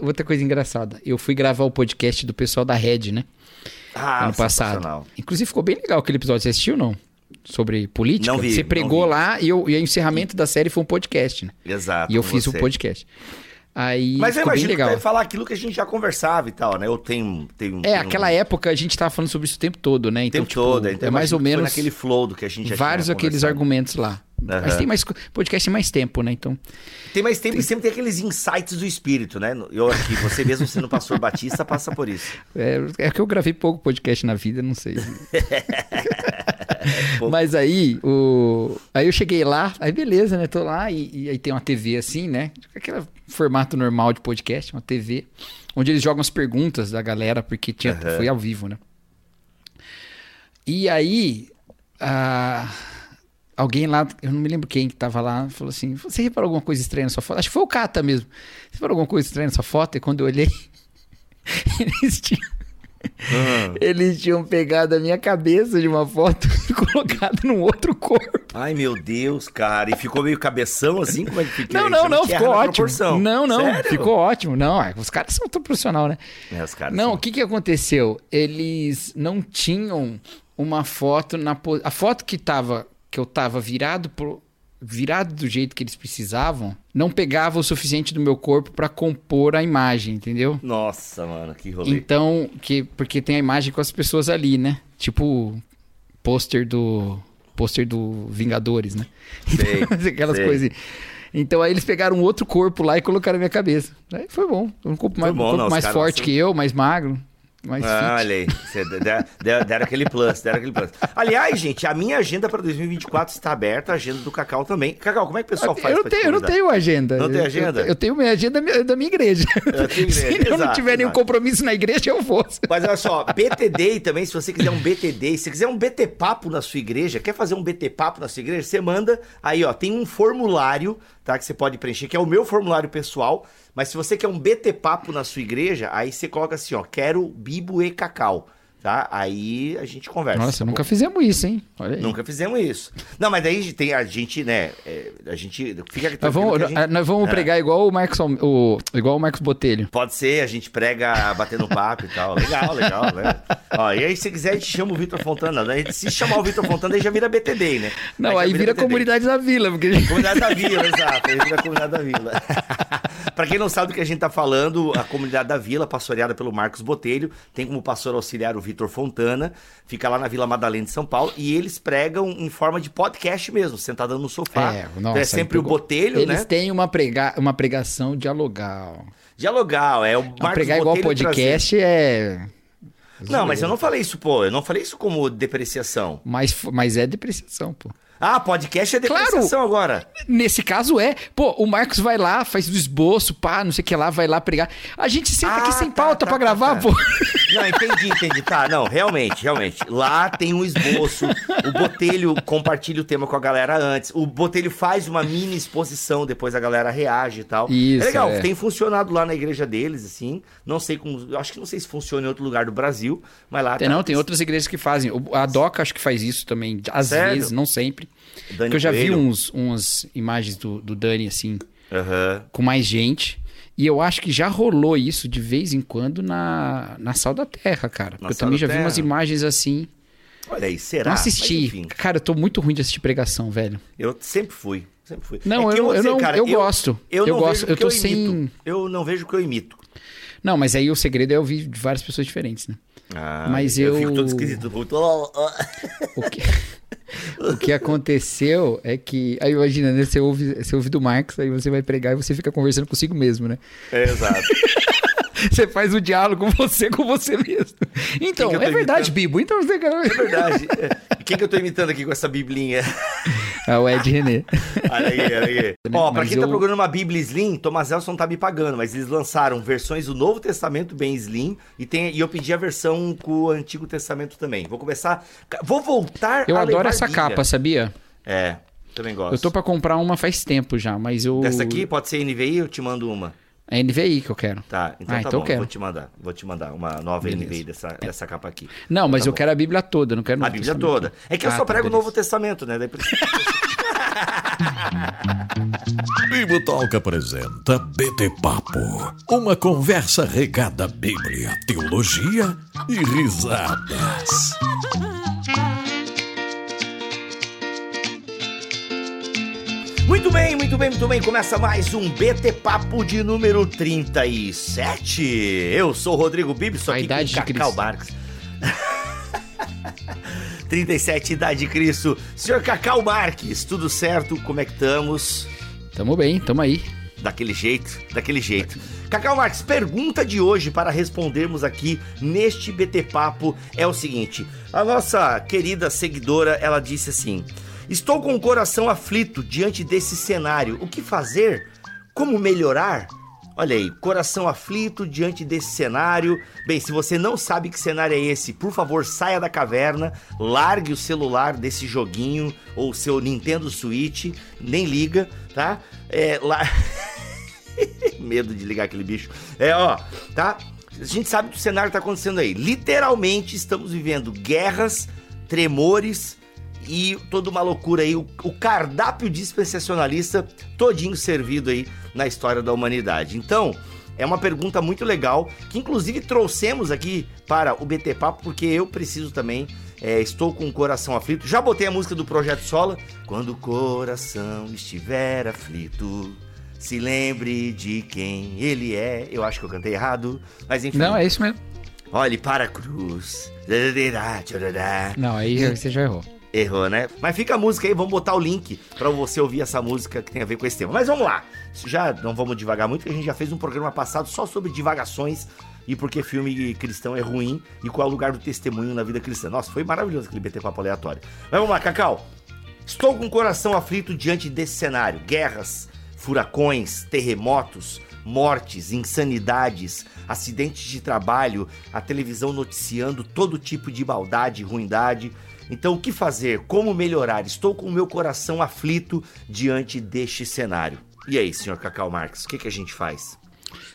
Outra coisa engraçada, eu fui gravar o podcast do pessoal da Red, né? Ah, ano passado. Inclusive ficou bem legal aquele episódio. Você assistiu não? Sobre política? Não vi, Você pregou vi. lá e, eu, e o encerramento da série foi um podcast, né? Exato. e eu fiz o podcast. Aí Mas eu imagino que legal. deve falar aquilo que a gente já conversava e tal, né? Eu tenho. tenho É, tenho aquela época a gente tava falando sobre isso o tempo todo, né? O Então, tempo tipo, todo. Então é mais ou que menos naquele flow do que a gente já vários aqueles argumentos lá. Mas Aham. tem mais podcast tem mais tempo, né? Então, Tem mais tempo e sempre tem aqueles insights do espírito, né? Eu aqui, você mesmo sendo pastor batista, passa por isso. é, é que eu gravei pouco podcast na vida, não sei. Mas aí, o... aí eu cheguei lá, aí beleza, né? Tô lá e, e aí tem uma TV assim, né? Aquele formato normal de podcast, uma TV, onde eles jogam as perguntas da galera, porque tinha, Aham. foi ao vivo, né? E aí, ah, alguém lá, eu não me lembro quem que tava lá, falou assim: Você reparou alguma coisa estranha na sua foto? Acho que foi o Cata mesmo. Você reparou alguma coisa estranha na sua foto? E quando eu olhei, eles tinham. Hum. Eles tinham pegado a minha cabeça de uma foto e colocado num outro corpo. Ai, meu Deus, cara. E ficou meio cabeção assim? Como é que fica? Não, não, não, erra ficou ótimo. proporção. Não, não, Sério? ficou ótimo. Não, é, os caras são tão profissional, né? É, os caras Não, são- o que que aconteceu? Eles não tinham uma foto na po- a foto que tava que eu tava virado pro virado do jeito que eles precisavam, não pegava o suficiente do meu corpo pra compor a imagem, entendeu? Nossa, mano, que rolê. Então, que porque tem a imagem com as pessoas ali, né? Tipo pôster do pôster do Vingadores, né? Sei, Aquelas sei. coisas. Então aí eles pegaram um outro corpo lá e colocaram na minha cabeça. Aí foi bom. Um corpo mais, um bom, corpo não, mais forte são- que eu, mais magro, mais Ah, olha aí. Você der- der- deram aquele plus, deram aquele plus. Aliás, gente, a minha agenda para 2024 está aberta, a agenda do Cacau também. Cacau, como é que o pessoal faz eu, tenho, te eu não tenho agenda. Não tem agenda? Eu, eu tenho minha agenda da minha- igreja. Igreja, Se eu não exato, tiver nenhum exato. compromisso na igreja, eu vou. Mas olha só, BTD também, se você quiser um BTD, se quiser um BT Papo na sua igreja, quer fazer um BT Papo na sua igreja, você manda aí, ó, tem um formulário, tá, que você pode preencher, que é o meu formulário pessoal, mas se você quer um BT Papo na sua igreja, aí você coloca assim, ó, quero Bibo e Cacau, tá? Aí a gente conversa. Nossa, tá bom? nunca fizemos isso, hein? Olha aí. Nunca fizemos isso. Não, mas daí tem a gente, né, é, a gente, fica Nós vamos, gente- nós vamos É. pregar igual o Marcos, o, igual o Marcos Botelho. Pode ser, a gente prega batendo papo e tal. Legal, legal, né? Ó, e aí, se quiser, a gente chama o Vitor Fontana. Né? Se chamar o Vitor Fontana, aí já vira BTD, né? Não, já aí vira BTD. comunidade da vila, porque Comunidade da Vila, exato. Aí vira Comunidade da Vila. pra quem não sabe do que a gente tá falando, a Comunidade da Vila, pastoreada pelo Marcos Botelho, tem como pastor auxiliar o Vitor Fontana, fica lá na Vila Madalena de São Paulo, e eles pregam em forma de podcast mesmo, sentado no sofá. É, Então nossa, é sempre o Botelho, Eles né? têm uma, prega... uma pregação dialogal. Dialogal, é o Não, Marcos pregar igual podcast é. Não, mas eu não falei isso, pô. Eu não falei isso como depreciação. Mas, mas é depreciação, pô. Ah, podcast é Claro. depreciação agora. Nesse caso é. Pô, o Marcos vai lá, faz o esboço, pá, não sei o que lá, vai lá pregar. A gente senta Ah, aqui sem tá, pauta tá, pra tá, gravar, tá. pô. Não, entendi, entendi. Tá, não, realmente, realmente. Lá tem um esboço. O Botelho compartilha o tema com a galera antes. O Botelho faz uma mini exposição, depois a galera reage e tal. Isso, é legal, é. tem funcionado lá na igreja deles, assim. Não sei como. eu Acho que não sei se funciona em outro lugar do Brasil, mas lá Tem, tá- não, tem outras igrejas que fazem. A Doca acho que faz isso também. Às Sério? vezes, não sempre. Dani Porque eu já vi Coelho. uns, uns imagens do, do Dani, assim, Aham. com mais gente. E eu acho que já rolou isso de vez em quando na, na Sal da Terra, cara. Porque eu também já vi umas Terra. imagens assim. Olha aí, será? não assisti. Cara, eu tô muito ruim de assistir pregação, velho. eu sempre fui. Sempre fui. Não, É eu, eu dizer, não, cara, eu, gosto. Eu, não gosto. vejo Eu tô eu sem. imito. Eu não vejo o que eu imito. Não, mas aí o segredo é ouvir de várias pessoas diferentes, né? Ah, Mas eu... eu- fico todo esquisito. muito-. O que, o que aconteceu é que. Aí imagina, né? Você ouve, você ouve do Marcos, aí você vai pregar e você fica conversando consigo mesmo, né? É, exato. Você faz o diálogo com você com você mesmo. Então, que tô é verdade, imitando? Bibo. Então você. É verdade. É. Quem que eu tô imitando aqui com essa biblinha? Ah, o Ed René. Olha aí, olha aí. Ó, pra Mas quem tá eu- procurando uma Bíblia Slim, Thomas Nelson tá me pagando, mas eles lançaram versões do Novo Testamento bem Slim e, tem, e eu pedi a versão com o Antigo Testamento também. Vou começar. Vou voltar Eu a adoro levar essa Bíblia. capa, sabia? É, também gosto. Eu tô pra comprar uma faz tempo já, mas eu. Essa aqui pode ser NVI, eu te mando uma. É NVI que eu quero. Tá, então Ah, tá então bom, eu quero. vou te mandar. Vou te mandar uma nova Beleza. NVI dessa, dessa capa aqui. Não, mas Tá eu bom. quero a Bíblia toda, não quero A Bíblia Testamento. toda. É que eu Ah, só tá, prego o. Novo Testamento, né? Daí Bibotalk apresenta BT Papo, uma conversa regada à Bíblia, teologia e risadas. Muito bem, muito bem, muito bem. Começa mais um BT Papo de número 37. Eu sou o Rodrigo Bibi, sou aqui com de Cacau. Marques. 37, idade de Cristo. Senhor Cacau Marques, tudo certo? Como é que estamos? Tamo bem, tamo aí. Daquele jeito, daquele jeito. Cacau Marques, pergunta de hoje para respondermos aqui neste BT Papo é o seguinte: a nossa querida seguidora, ela disse assim: Estou com o coração aflito diante desse cenário. O que fazer? Como melhorar? Olha aí, coração aflito diante desse cenário. Bem, se você não sabe que cenário é esse, por favor, saia da caverna, largue o celular desse joguinho ou seu Nintendo Switch, nem liga, tá? É, lá. Medo de ligar aquele bicho. É, ó, tá? A gente sabe que o cenário tá acontecendo aí. Literalmente estamos vivendo guerras, tremores e toda uma loucura aí. O, o cardápio dispensacionalista todinho servido aí na história da humanidade. Então, é uma pergunta muito legal que inclusive trouxemos aqui para o BT Papo porque eu preciso também. é, estou com o coração aflito. Já botei a música do Projeto Sola. Quando o coração estiver aflito, se lembre de quem ele é. Eu acho que eu cantei errado, mas enfim. Não, é isso mesmo. Olhe para a cruz. Não, aí você já errou. Errou, né? Mas fica a música aí, vamos botar o link pra você ouvir essa música que tem a ver com esse tema. Mas vamos lá. Já não vamos devagar muito, porque a gente já fez um programa passado só sobre divagações e por que filme cristão é ruim e qual é o lugar do testemunho na vida cristã. Nossa, foi maravilhoso aquele BT Papo aleatório. Mas vamos lá, Cacau. Estou com o coração aflito diante desse cenário. Guerras, furacões, terremotos, mortes, insanidades, acidentes de trabalho, a televisão noticiando todo tipo de maldade ruindade. Então, o que fazer? Como melhorar? Estou com o meu coração aflito diante deste cenário. E aí, senhor Cacau Marques, o que, que a gente faz?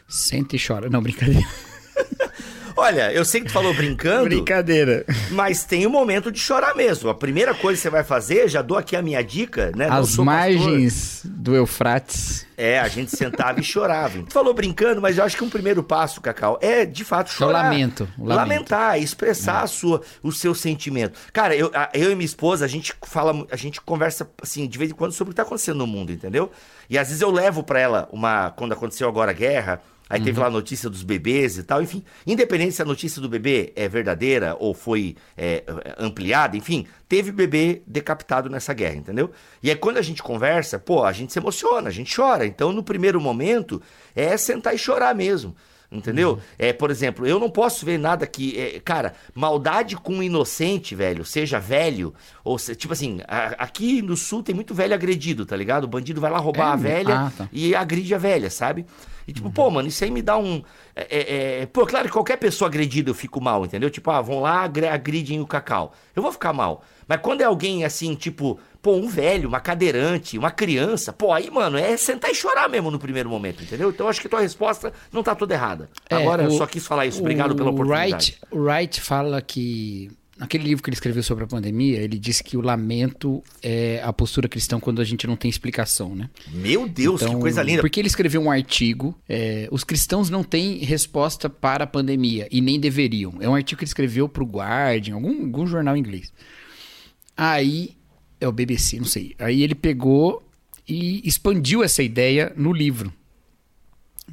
Senta e chora. Não, brincadeira. Olha, eu sei que tu falou brincando, Brincadeira. mas tem o momento de chorar mesmo. A primeira coisa que você vai fazer, já dou aqui a minha dica, né? As pastor. margens do Eufrates. É, a gente sentava e chorava. Tu falou brincando, mas eu acho que um primeiro passo, Cacau, é de fato É chorar. lamento, lamento. Lamentar, expressar a sua, o seu sentimento. Cara, eu, a- eu e minha esposa, a gente fala, a gente conversa assim, de vez em quando sobre o que tá acontecendo no mundo, entendeu? E às vezes eu levo pra ela uma. Quando aconteceu agora a guerra. Aí teve lá a notícia dos bebês e tal, enfim. Independente se a notícia do bebê é verdadeira ou foi é, ampliada, enfim, teve bebê decapitado nessa guerra, entendeu? E aí quando a gente conversa, pô, a gente se emociona, a gente chora. Então, no primeiro momento, é sentar e chorar mesmo. Entendeu? É, por exemplo, eu não posso ver nada que. é, cara, maldade com um inocente, velho, seja velho, ou se, tipo assim, a- aqui no sul tem muito velho agredido, tá ligado? O bandido vai lá roubar É? a velha Ah, tá. e agride a velha, sabe? E tipo, pô, mano, isso aí me dá um. é, é, é, pô, claro que qualquer pessoa agredida eu fico mal, entendeu? Tipo, ah, vão lá, agridem o cacau. Eu vou ficar mal. Mas quando é alguém assim, tipo, pô, um velho, uma cadeirante, uma criança, pô, aí, mano, é sentar e chorar mesmo no primeiro momento, entendeu? Então eu acho que tua resposta não tá toda errada. É, Agora eu o- só quis falar isso. Obrigado pela o oportunidade. Wright, o Wright fala que. Naquele livro que ele escreveu sobre a pandemia, ele disse que o lamento é a postura cristã quando a gente não tem explicação, né? Meu Deus, que Então, coisa linda. Porque ele escreveu um artigo, é, os cristãos não têm resposta para a pandemia e nem deveriam. É um artigo que ele escreveu para o Guardian, algum, algum jornal inglês. Aí, é o BBC, não sei. Aí ele pegou e expandiu essa ideia no livro.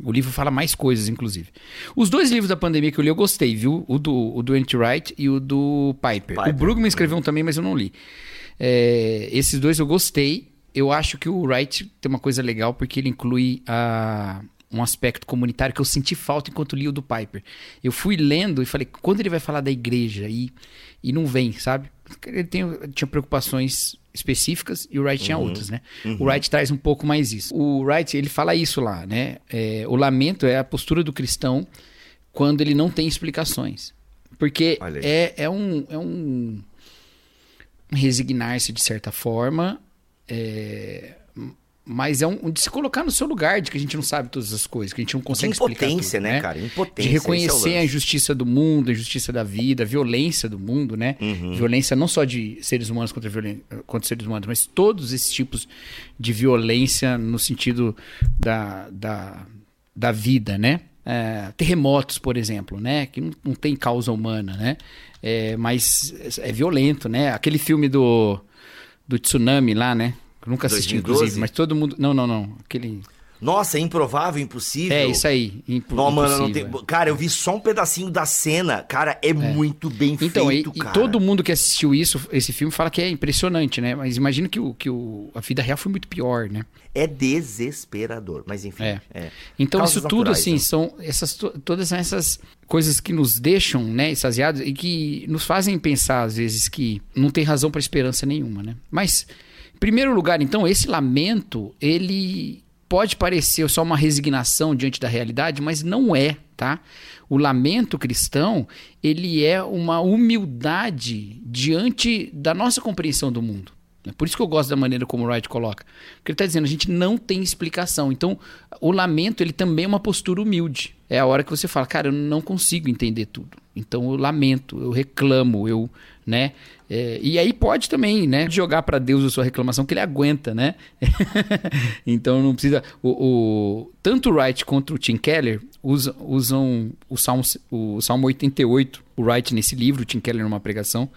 O livro fala mais coisas, inclusive. Os dois livros da pandemia que eu li, eu gostei, viu? O do, o do Anti-Wright e o do Piper. Piper. O Brugman escreveu um também, mas eu não li. É, esses dois eu gostei. Eu acho que o Wright tem uma coisa legal, porque ele inclui a, um aspecto comunitário que eu senti falta enquanto li o do Piper. Eu fui lendo e falei, quando ele vai falar da igreja? E, e não vem, sabe? Ele tem, tinha preocupações específicas e o Wright tinha outras, né? O Wright traz um pouco mais isso. O Wright, ele fala isso lá, né? É, o lamento é a postura do cristão quando ele não tem explicações. Porque é, é um... É um resignar-se de certa forma, é, mas é um, de se colocar no seu lugar, de que a gente não sabe todas as coisas, que a gente não consegue explicar impotência, tudo, né, cara? Impotência. De é reconhecer a lance. injustiça do mundo, a injustiça da vida, a violência do mundo, né? Uhum. Violência não só de seres humanos contra, violen- contra seres humanos, mas todos esses tipos de violência no sentido da, da, da vida, né? É, terremotos, por exemplo, né? Que não, não tem causa humana, né? É, mas é violento, né? Aquele filme do, do tsunami lá, né? Nunca assisti, 2012? inclusive, mas todo mundo. Não, não, não. Aquele. Nossa, é improvável, impossível. É, isso aí. Impo- Não, mano, não tem... é. Cara, eu vi só um pedacinho da cena. Cara, é, muito bem Então, feito, e cara. todo mundo que assistiu isso, esse filme, fala que é impressionante, né? Mas imagina que, o, que o, a vida real foi muito pior, né? É desesperador, mas enfim. É. é. Então, Causas isso tudo, naturais, assim, né? são essas, to- todas essas coisas que nos deixam, né, extasiados e que nos fazem pensar, às vezes, que não tem razão para esperança nenhuma, né? Mas, primeiro lugar, então, esse lamento, ele pode parecer só uma resignação diante da realidade, mas não é, tá? O lamento cristão, ele é uma humildade diante da nossa compreensão do mundo. É por isso que eu gosto da maneira como o Wright coloca. Porque ele está dizendo, a gente não tem explicação. Então, o lamento, ele também é uma postura humilde. É a hora que você fala, cara, eu não consigo entender tudo. Então, eu lamento, eu reclamo, eu, né? É, e aí pode também, né, jogar para Deus a sua reclamação, que ele aguenta, né? então, não precisa... O, o- tanto o Wright quanto o Tim Keller usam, usam o, Salmo, o Salmo 88, o Wright nesse livro, o Tim Keller numa pregação,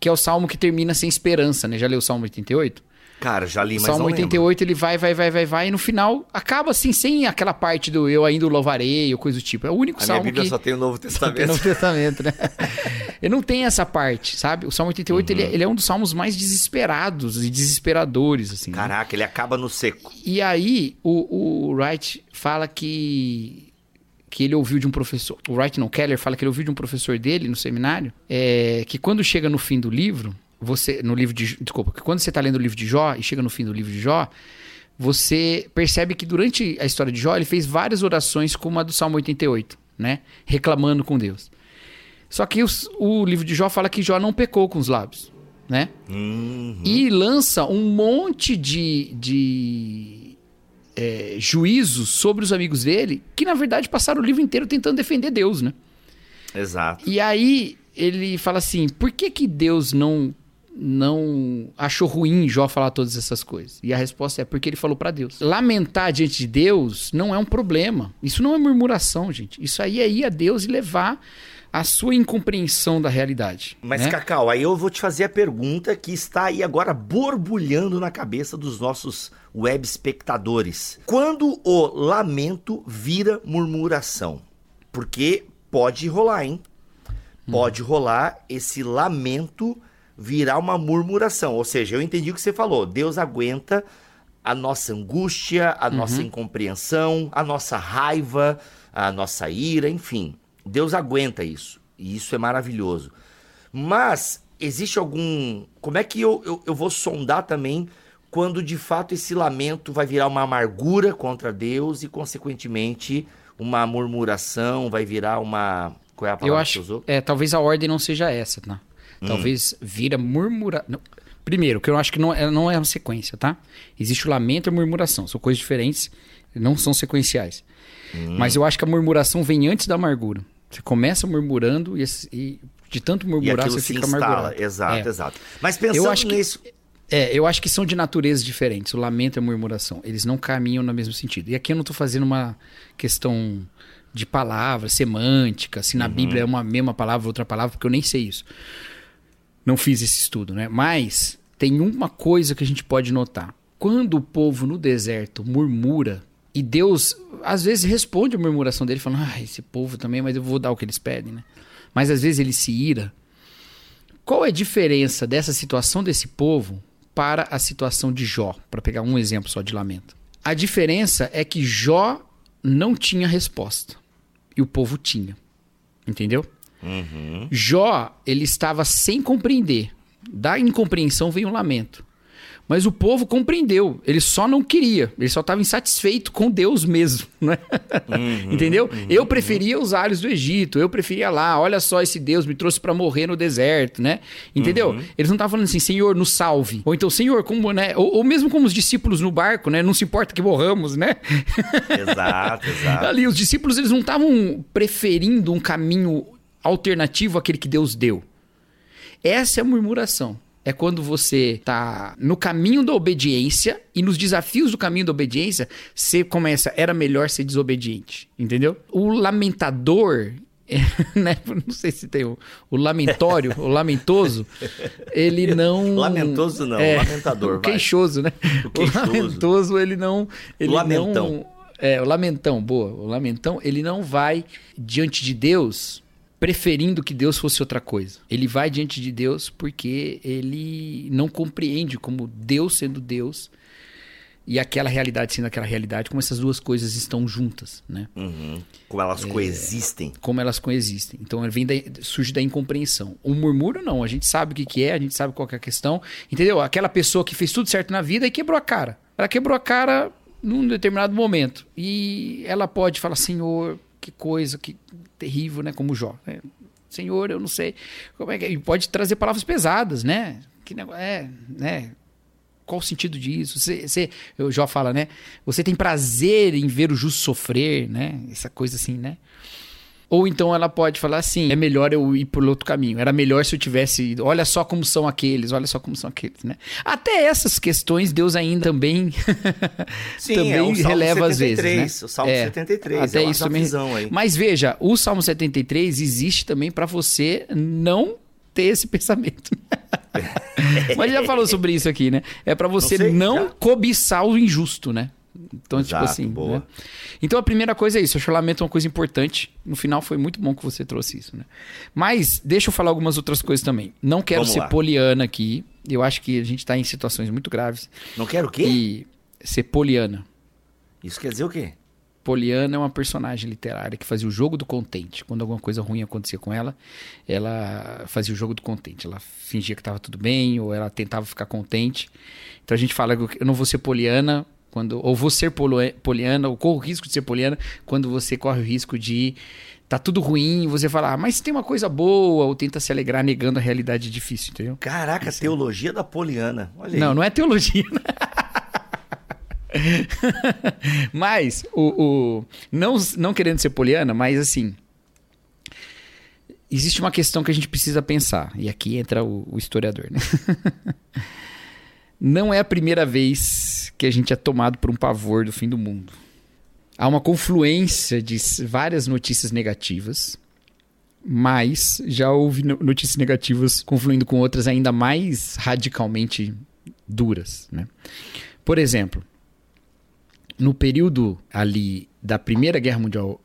que é o salmo que termina sem esperança, né? Já leu o Salmo 88? Cara, já li, O mas Salmo não lembro. 88 ele vai, vai, vai, vai, vai, e no final acaba assim, sem aquela parte do eu ainda o louvarei ou coisa do tipo. É o único A minha salmo Bíblia que. só tem o Novo Tem Testamento. no Testamento, né? Ele não tem essa parte, sabe? O Salmo 88 ele, é- ele é um dos salmos mais desesperados e desesperadores, assim. né? Caraca, ele acaba no seco. E aí, o, o Wright fala que, que ele ouviu de um professor. O Wright não, Keller fala que ele ouviu de um professor dele no seminário. é, que quando chega no fim do livro, você. No livro de. Desculpa, que quando você está lendo o livro de Jó e chega no fim do livro de Jó, você percebe que durante a história de Jó, ele fez várias orações como a do Salmo 88, né? Reclamando com Deus. Só que os- o livro de Jó fala que Jó não pecou com os lábios, né? Uhum. E lança um monte de, de é, juízos sobre os amigos dele, que na verdade passaram o livro inteiro tentando defender Deus, né? Exato. E aí ele fala assim: por que, que Deus não não achou ruim Jó falar todas essas coisas? E a resposta é porque ele falou pra Deus. Lamentar diante de Deus não é um problema. Isso não é murmuração, gente. Isso aí é ir a Deus e levar a sua incompreensão da realidade. Mas, né? Cacau, aí eu vou te fazer a pergunta que está aí agora borbulhando na cabeça dos nossos web espectadores. Quando o lamento vira murmuração? Porque pode rolar, hein? Pode rolar esse lamento virar uma murmuração. Ou seja, eu entendi o que você falou. Deus aguenta a nossa angústia, a nossa incompreensão, a nossa raiva, a nossa ira, enfim. Deus aguenta isso. E isso é maravilhoso. Mas existe algum. Como é que eu, eu, eu vou sondar também quando de fato esse lamento vai virar uma amargura contra Deus e, consequentemente, uma murmuração, vai virar uma. Qual é a palavra Eu que acho. você usou? É, talvez a ordem não seja essa, tá? Talvez vira murmura. não. Primeiro, que eu acho que não é, não é uma sequência, tá? Existe o lamento e a murmuração. São coisas diferentes, não são sequenciais. Mas eu acho que a murmuração vem antes da amargura. Você começa murmurando e, e de tanto murmurar você se fica instala. amargurado. Exato, É. exato. Mas pensando acho que- nisso. É, eu acho que são de naturezas diferentes, o lamento e a murmuração. Eles não caminham no mesmo sentido. E aqui eu não estou fazendo uma questão de palavra, semântica, se na Uhum. Bíblia é uma mesma palavra, outra palavra, porque eu nem sei isso. Não fiz esse estudo, né? Mas tem uma coisa que a gente pode notar. Quando o povo no deserto murmura, e Deus às vezes responde a murmuração dele, falando, ah, esse povo também, mas eu vou dar o que eles pedem, né? Mas às vezes ele se ira. Qual é a diferença dessa situação desse povo para a situação de Jó? Para pegar um exemplo só de lamento. A diferença é que Jó não tinha resposta e o povo tinha. Entendeu? Jó, ele estava sem compreender. Da incompreensão vem o lamento. Mas o povo compreendeu. Ele só não queria. Ele só estava insatisfeito com Deus mesmo. Né? Uhum, Entendeu? Uhum, eu preferia os alhos do Egito. Eu preferia lá. Olha só, esse Deus me trouxe para morrer no deserto, né? Entendeu? Uhum. Eles não estavam falando assim, Senhor, nos salve. Ou então, Senhor, como, né? Ou, ou, mesmo como os discípulos no barco, né? Não se importa que morramos, né? Exato, exato. Ali, os discípulos, eles não estavam preferindo um caminho alternativo àquele que Deus deu. Essa é a murmuração é quando você está no caminho da obediência e nos desafios do caminho da obediência, você começa, era melhor ser desobediente, entendeu? O lamentador, né? Não sei se tem o, o lamentório, o lamentoso, ele não. Lamentoso não, é, lamentador. O queixoso, vai. né? O, queixoso. o lamentoso, ele não. Ele Lamentão. Não, é, o lamentão, boa. O lamentão, ele não vai diante de Deus preferindo que Deus fosse outra coisa. Ele vai diante de Deus porque ele não compreende como Deus sendo Deus e aquela realidade sendo aquela realidade, como essas duas coisas estão juntas, né? Uhum. Como elas é, coexistem. Como elas coexistem. Então vem da, surge da incompreensão. O murmúrio não, a gente sabe o que, que é, a gente sabe qual é a questão, entendeu? Aquela pessoa que fez tudo certo na vida e quebrou a cara. Ela quebrou a cara num determinado momento e ela pode falar, Senhor, que coisa, que terrível, né? Como Jó. Né? Senhor, eu não sei. Como é que. E pode trazer palavras pesadas, né? Que negócio. É, né? Qual o sentido disso? Você, você, o Jó fala, né? Você tem prazer em ver o justo sofrer, né? Essa coisa assim, né? Ou então ela pode falar assim: é melhor eu ir por outro caminho. Era melhor se eu tivesse. Olha só como são aqueles, olha só como são aqueles, né? Até essas questões Deus ainda também, Sim, também é releva 73, às vezes. Né? O Salmo é, 73. Até é isso também. Aí. Mas veja, o Salmo 73 existe também para você não ter esse pensamento. Mas já falou sobre isso aqui, né? É para você não, sei, não cobiçar o injusto, né? Então, tipo Exato, tipo assim. Boa. Né? Então, a primeira coisa é isso. O lamento é uma coisa importante. No final, foi muito bom que você trouxe isso, né? Mas, deixa eu falar algumas outras coisas também. Não quero Vamos ser lá. poliana aqui. Eu acho que a gente está em situações muito graves. Não quero o quê? E ser poliana. Isso quer dizer o quê? Poliana é uma personagem literária que fazia o jogo do contente. Quando alguma coisa ruim acontecia com ela, ela fazia o jogo do contente. Ela fingia que estava tudo bem ou ela tentava ficar contente. Então a gente fala que eu não vou ser poliana quando ou vou ser poliana, ou corro o risco de ser poliana, quando você corre o risco de tá tudo ruim, você fala, ah, mas tem uma coisa boa, ou tenta se alegrar negando a realidade difícil, entendeu? Caraca, Isso. teologia da poliana. Olha não, não é teologia. mas, o, o, não, não querendo ser poliana, mas assim, existe uma questão que a gente precisa pensar, e aqui entra o, o historiador, né? não é a primeira vez que a gente é tomado por um pavor do fim do mundo. Há uma confluência de várias notícias negativas, mas já houve notícias negativas confluindo com outras ainda mais radicalmente duras. Né? Por exemplo, no período ali da Primeira Guerra Mundial,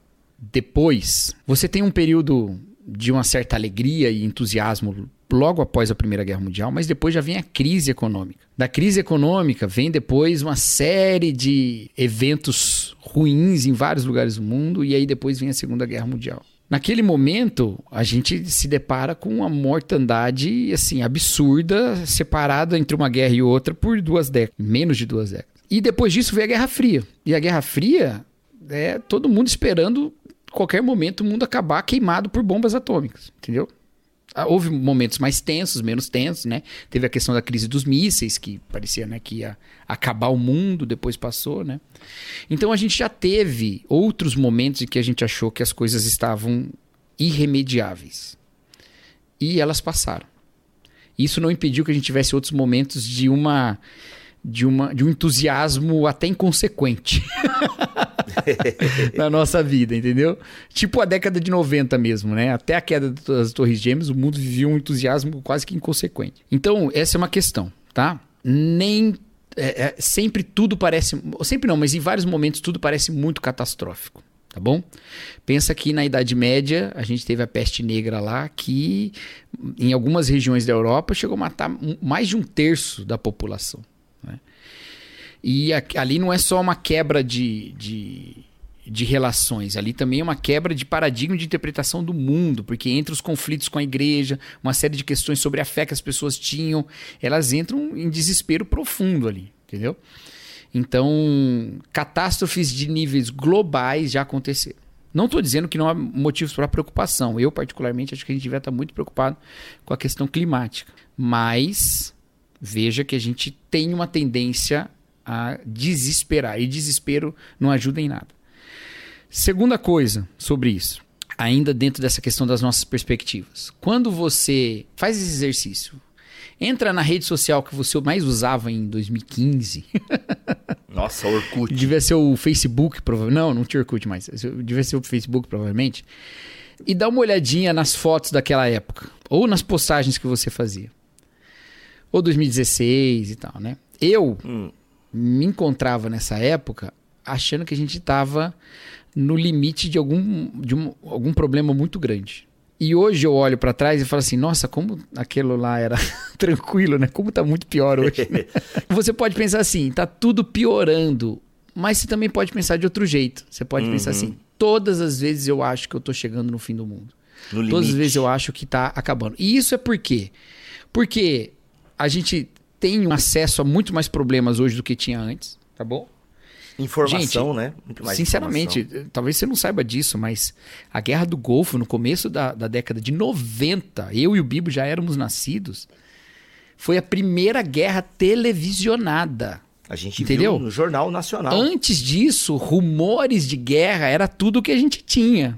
depois, você tem um período de uma certa alegria e entusiasmo logo após a Primeira Guerra Mundial, mas depois já vem a crise econômica. Da crise econômica vem depois uma série de eventos ruins em vários lugares do mundo, e aí depois vem a Segunda Guerra Mundial. Naquele momento, a gente se depara com uma mortandade assim absurda, separada entre uma guerra e outra por duas décadas, menos de duas décadas. E depois disso veio a Guerra Fria. E a Guerra Fria é todo mundo esperando qualquer momento o mundo acabar queimado por bombas atômicas, entendeu? Ah, houve momentos mais tensos, menos tensos, né? Teve a questão da crise dos mísseis, que parecia né, que ia acabar o mundo, depois passou, né? Então a gente já teve outros momentos em que a gente achou que as coisas estavam irremediáveis. E elas passaram. Isso não impediu que a gente tivesse outros momentos de uma de, uma, de um entusiasmo até inconsequente na nossa vida, entendeu? Tipo a década de 90 mesmo, né? Até a queda das Torres Gêmeas, o mundo vivia um entusiasmo quase que inconsequente. Então, essa é uma questão, tá? Nem. É, é, sempre tudo parece. Sempre não, mas em vários momentos tudo parece muito catastrófico tá bom? Pensa que na Idade Média a gente teve a peste negra lá, que em algumas regiões da Europa chegou a matar mais de um terço da população. E ali não é só uma quebra de, de, de relações. Ali também é uma quebra de paradigma de interpretação do mundo, porque entre os conflitos com a igreja, uma série de questões sobre a fé que as pessoas tinham, elas entram em desespero profundo ali, entendeu? Então, catástrofes de níveis globais já aconteceram. Não estou dizendo que não há motivos para preocupação. Eu, particularmente, acho que a gente devia estar muito preocupado com a questão climática. Mas veja que a gente tem uma tendência a desesperar. E desespero não ajuda em nada. Segunda coisa sobre isso, ainda dentro dessa questão das nossas perspectivas. Quando você faz esse exercício, entra na rede social que você mais usava em 2015. Nossa, Orkut. Devia ser o Facebook, provavelmente. Não, não tinha Orkut mais. Devia ser o Facebook, provavelmente. E dá uma olhadinha nas fotos daquela época. Ou nas postagens que você fazia. Ou 2016 e tal, né? Eu hum. Me encontrava nessa época achando que a gente estava no limite de algum, de um, algum problema muito grande. E hoje eu olho para trás e falo assim: nossa, como aquilo lá era tranquilo, né? Como tá muito pior hoje. Né? você pode pensar assim: tá tudo piorando. Mas você também pode pensar de outro jeito. Você pode uhum. pensar assim: todas as vezes eu acho que eu tô chegando no fim do mundo. No todas as vezes eu acho que tá acabando. E isso é por quê? Porque a gente tem acesso a muito mais problemas hoje do que tinha antes, tá bom? Informação, Gente, né? Sinceramente, informação. talvez você não saiba disso, mas a Guerra do Golfo, no começo da, da década de 90, eu e o Bibo já éramos nascidos, foi a primeira guerra televisionada. A gente entendeu? viu no Jornal Nacional. Antes disso, rumores de guerra era tudo que a gente tinha.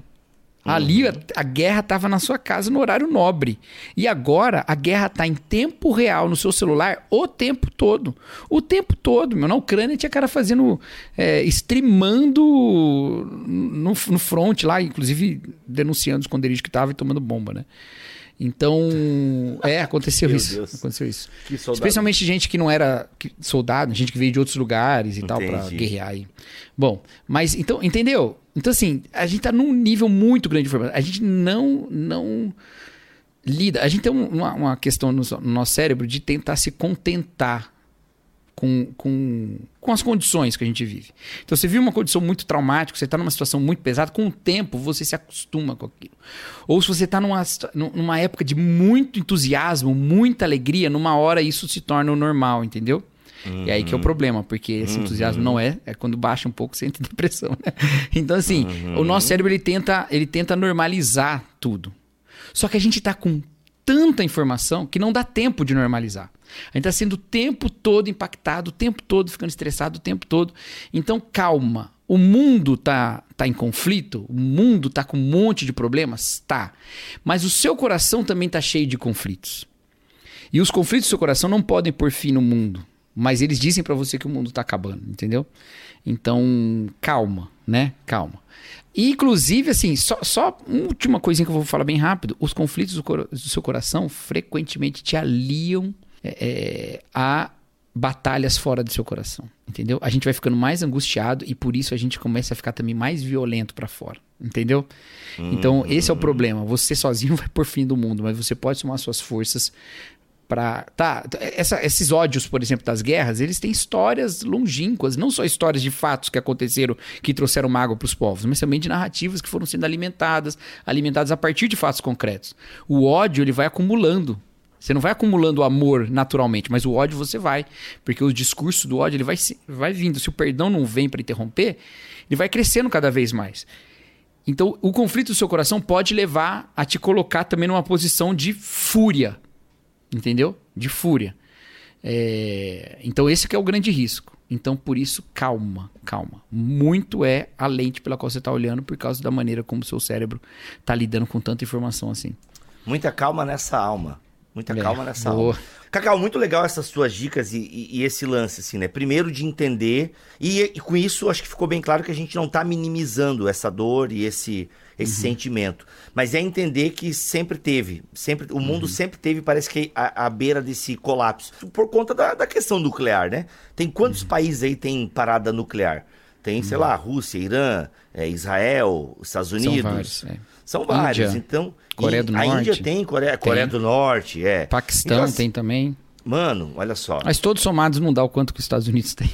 Ali a, guerra estava na sua casa no horário nobre. E agora a guerra está em tempo real no seu celular o tempo todo. O tempo todo, meu. Na Ucrânia tinha cara fazendo. É, streamando no, no front lá, inclusive denunciando os esconderijos que estava e tomando bomba, né? Então, é, aconteceu Meu isso. Deus. Aconteceu isso. Especialmente gente que não era soldado, gente que veio de outros lugares e Entendi. tal para guerrear aí. Bom, mas então, entendeu? Então assim, a gente tá num nível muito grande de informação. A gente não não lida, a gente tem uma, uma questão no, no nosso cérebro de tentar se contentar com, com, com as condições que a gente vive. Então, você vive uma condição muito traumática, você está numa situação muito pesada, com o tempo você se acostuma com aquilo. Ou se você está numa, numa época de muito entusiasmo, muita alegria, numa hora isso se torna o normal, entendeu? Uhum. E aí que é o uhum. problema, porque esse uhum. entusiasmo não é, é quando baixa um pouco você entra em depressão, né? Então assim, uhum. o nosso cérebro ele tenta, ele tenta normalizar tudo. Só que a gente está com tanta informação que não dá tempo de normalizar. A gente está sendo o tempo todo impactado, o tempo todo ficando estressado, o tempo todo. Então, calma. O mundo está tá em conflito? O mundo está com um monte de problemas? Tá. Mas o seu coração também está cheio de conflitos. E os conflitos do seu coração não podem pôr fim no mundo. Mas eles dizem para você que o mundo está acabando, entendeu? Então, calma, né? Calma. E, inclusive, assim, só, só uma última coisinha que eu vou falar bem rápido. Os conflitos do, do seu coração frequentemente te aliam é, é, a batalhas fora do seu coração, entendeu? A gente vai ficando mais angustiado e por isso a gente começa a ficar também mais violento para fora, entendeu? Hum, então esse é o problema. Você sozinho vai por fim do mundo, mas você pode somar suas forças para tá essa, esses ódios por exemplo das guerras eles têm histórias longínquas não só histórias de fatos que aconteceram que trouxeram mágoa para os povos mas também de narrativas que foram sendo alimentadas alimentadas a partir de fatos concretos o ódio ele vai acumulando você não vai acumulando amor naturalmente, mas o ódio você vai. Porque o discurso do ódio ele vai, vai vindo. Se o perdão não vem para interromper, ele vai crescendo cada vez mais. Então, o conflito do seu coração pode levar a te colocar também numa posição de fúria. Entendeu? De fúria. É... Então, esse que é o grande risco. Então, por isso, calma, calma. Muito é a lente pela qual você está olhando por causa da maneira como o seu cérebro está lidando com tanta informação assim. Muita calma nessa alma. Muita é, calma nessa boa. aula. Cacau, muito legal essas suas dicas e, e, e, esse lance, assim, né? Primeiro de entender, e, e, com isso acho que ficou bem claro que a gente não está minimizando essa dor e esse, esse uhum. sentimento. Mas é entender que sempre teve, sempre o mundo uhum. sempre teve, parece que à, à beira desse colapso. Por conta da, da questão nuclear, né? Tem quantos uhum. países aí tem parada nuclear? Tem, sei uhum. lá, Rússia, Irã, é, Israel, Estados Unidos. São vários, é. São vários. Então, Coreia do Norte. A Índia tem, Coreia, Coreia do Norte, é. Paquistão então, assim, tem também. Mano, olha só. Mas todos somados não dá o quanto que os Estados Unidos têm.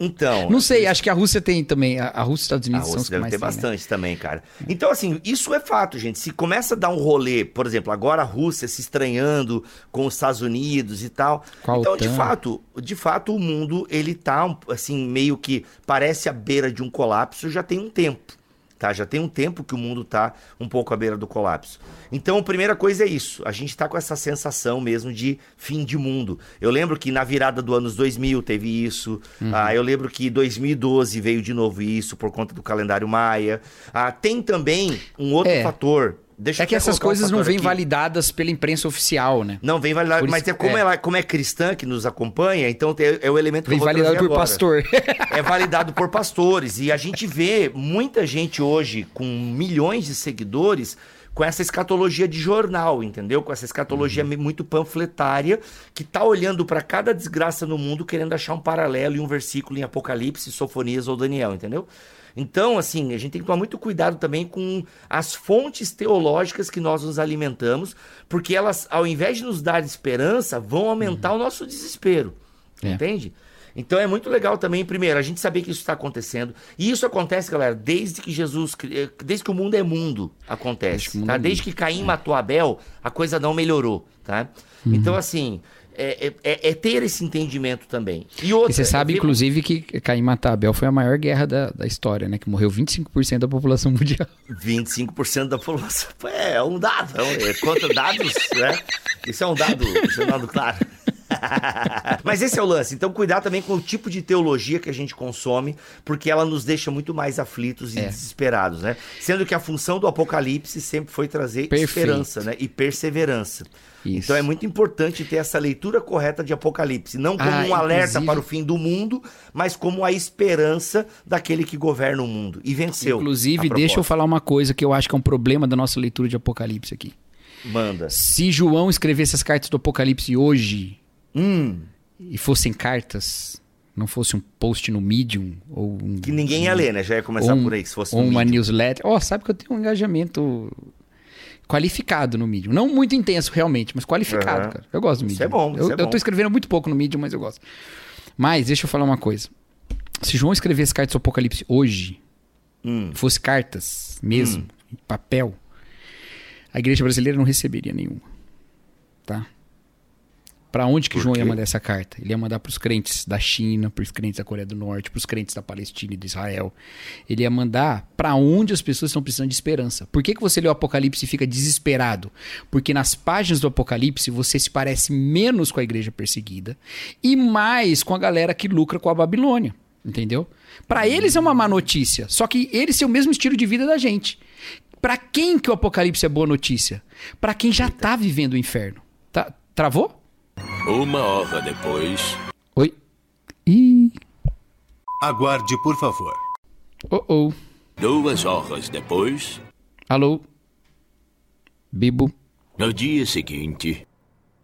Então. Não sei, acho que a Rússia tem também. A a Rússia e os Estados A Unidos são os Rússia deve mais ter têm, né? bastante também, cara. Então, assim, isso é fato, gente. Se começa a dar um rolê, por exemplo, agora a Rússia se estranhando com os Estados Unidos e tal. A então, de fato, de fato, o mundo, ele tá, assim, meio que parece à beira de um colapso já tem um tempo. Tá, já tem um tempo que o mundo tá um pouco à beira do colapso. Então, a primeira coisa é isso. A gente tá com essa sensação mesmo de fim de mundo. Eu lembro que na virada do anos 2000 teve isso. Uhum. Ah, eu lembro que 2012 veio de novo isso por conta do calendário maia. Ah, tem também um outro É. fator. Deixa É que essas colocar um coisas não vêm aqui. validadas pela imprensa oficial, né? Não vem validado, Por mas isso- é como, é. ela, como é cristã que nos acompanha, então tem- é o elemento que Vem validado por agora. pastor. é validado por pastores. E a gente vê muita gente hoje com milhões de seguidores com essa escatologia de jornal, entendeu? Com essa escatologia Uhum. muito panfletária, que tá olhando para cada desgraça no mundo, querendo achar um paralelo e um versículo em Apocalipse, Sofonias ou Daniel, entendeu? Então, assim, a gente tem que tomar muito cuidado também com as fontes teológicas que nós nos alimentamos, porque elas, ao invés de nos dar esperança, vão aumentar o nosso desespero. É. Entende? Então é muito legal também, primeiro, a gente saber que isso está acontecendo. E isso acontece, galera, desde que Jesus, eh, desde que o mundo é mundo, acontece. Desde que o mundo tá? é Desde que Caim matou Abel, a coisa não melhorou, tá? Uhum. Então, assim, é, é- é ter esse entendimento também. E, outra, E você sabe, vi- inclusive, que Caim matar Abel foi a maior guerra da, da história, né? Que morreu 25% da população mundial. 25% da população. É, é um dado. É, um, é contra dados, né? Isso é um dado, isso é um dado claro. Mas esse é o lance. Então, cuidar também com o tipo de teologia que a gente consome, porque ela nos deixa muito mais aflitos e É. desesperados, né? Sendo que a função do Apocalipse sempre foi trazer Perfeito. esperança, né? E perseverança. Isso. Então é muito importante ter essa leitura correta de Apocalipse, não como Ah, um alerta para o fim do mundo, mas como a esperança daquele que governa o mundo e venceu. Inclusive, deixa eu falar uma coisa que eu acho que é um problema da nossa leitura de Apocalipse aqui. Manda. Se João escrevesse as cartas do Apocalipse hoje Hum, e fossem cartas, não fosse um post no Medium ou um, que ninguém ia ler, né? Já ia começar um- por aí, se fosse ou uma mídia. newsletter. Ó, sabe que eu tenho um engajamento qualificado no Medium. Não muito intenso, realmente, mas qualificado, Aham. cara. Eu gosto do Medium. Isso é bom, eu, isso é eu bom. tô escrevendo muito pouco no Medium, mas eu gosto. Mas, deixa eu falar uma coisa. Se João escrevesse cartas do Apocalipse hoje, Hum. fosse cartas mesmo, em papel, a igreja brasileira não receberia nenhuma. Tá? Pra onde que João ia mandar essa carta? Ele ia mandar pros crentes da China, pros crentes da Coreia do Norte, pros crentes da Palestina e de Israel. Ele ia mandar pra onde as pessoas estão precisando de esperança. Por que, que você lê o Apocalipse e fica desesperado? Porque nas páginas do Apocalipse você se parece menos com a igreja perseguida e mais com a galera que lucra com a Babilônia. Entendeu? Pra eles é uma má notícia. Só que eles têm o mesmo estilo de vida da gente. Pra quem que o Apocalipse é boa notícia? Pra quem já tá vivendo o inferno. Tá, travou? Uma hora depois. Oi? Ih. Aguarde, por favor. Oh, oh. Duas horas depois. Alô? Bibo? No dia seguinte.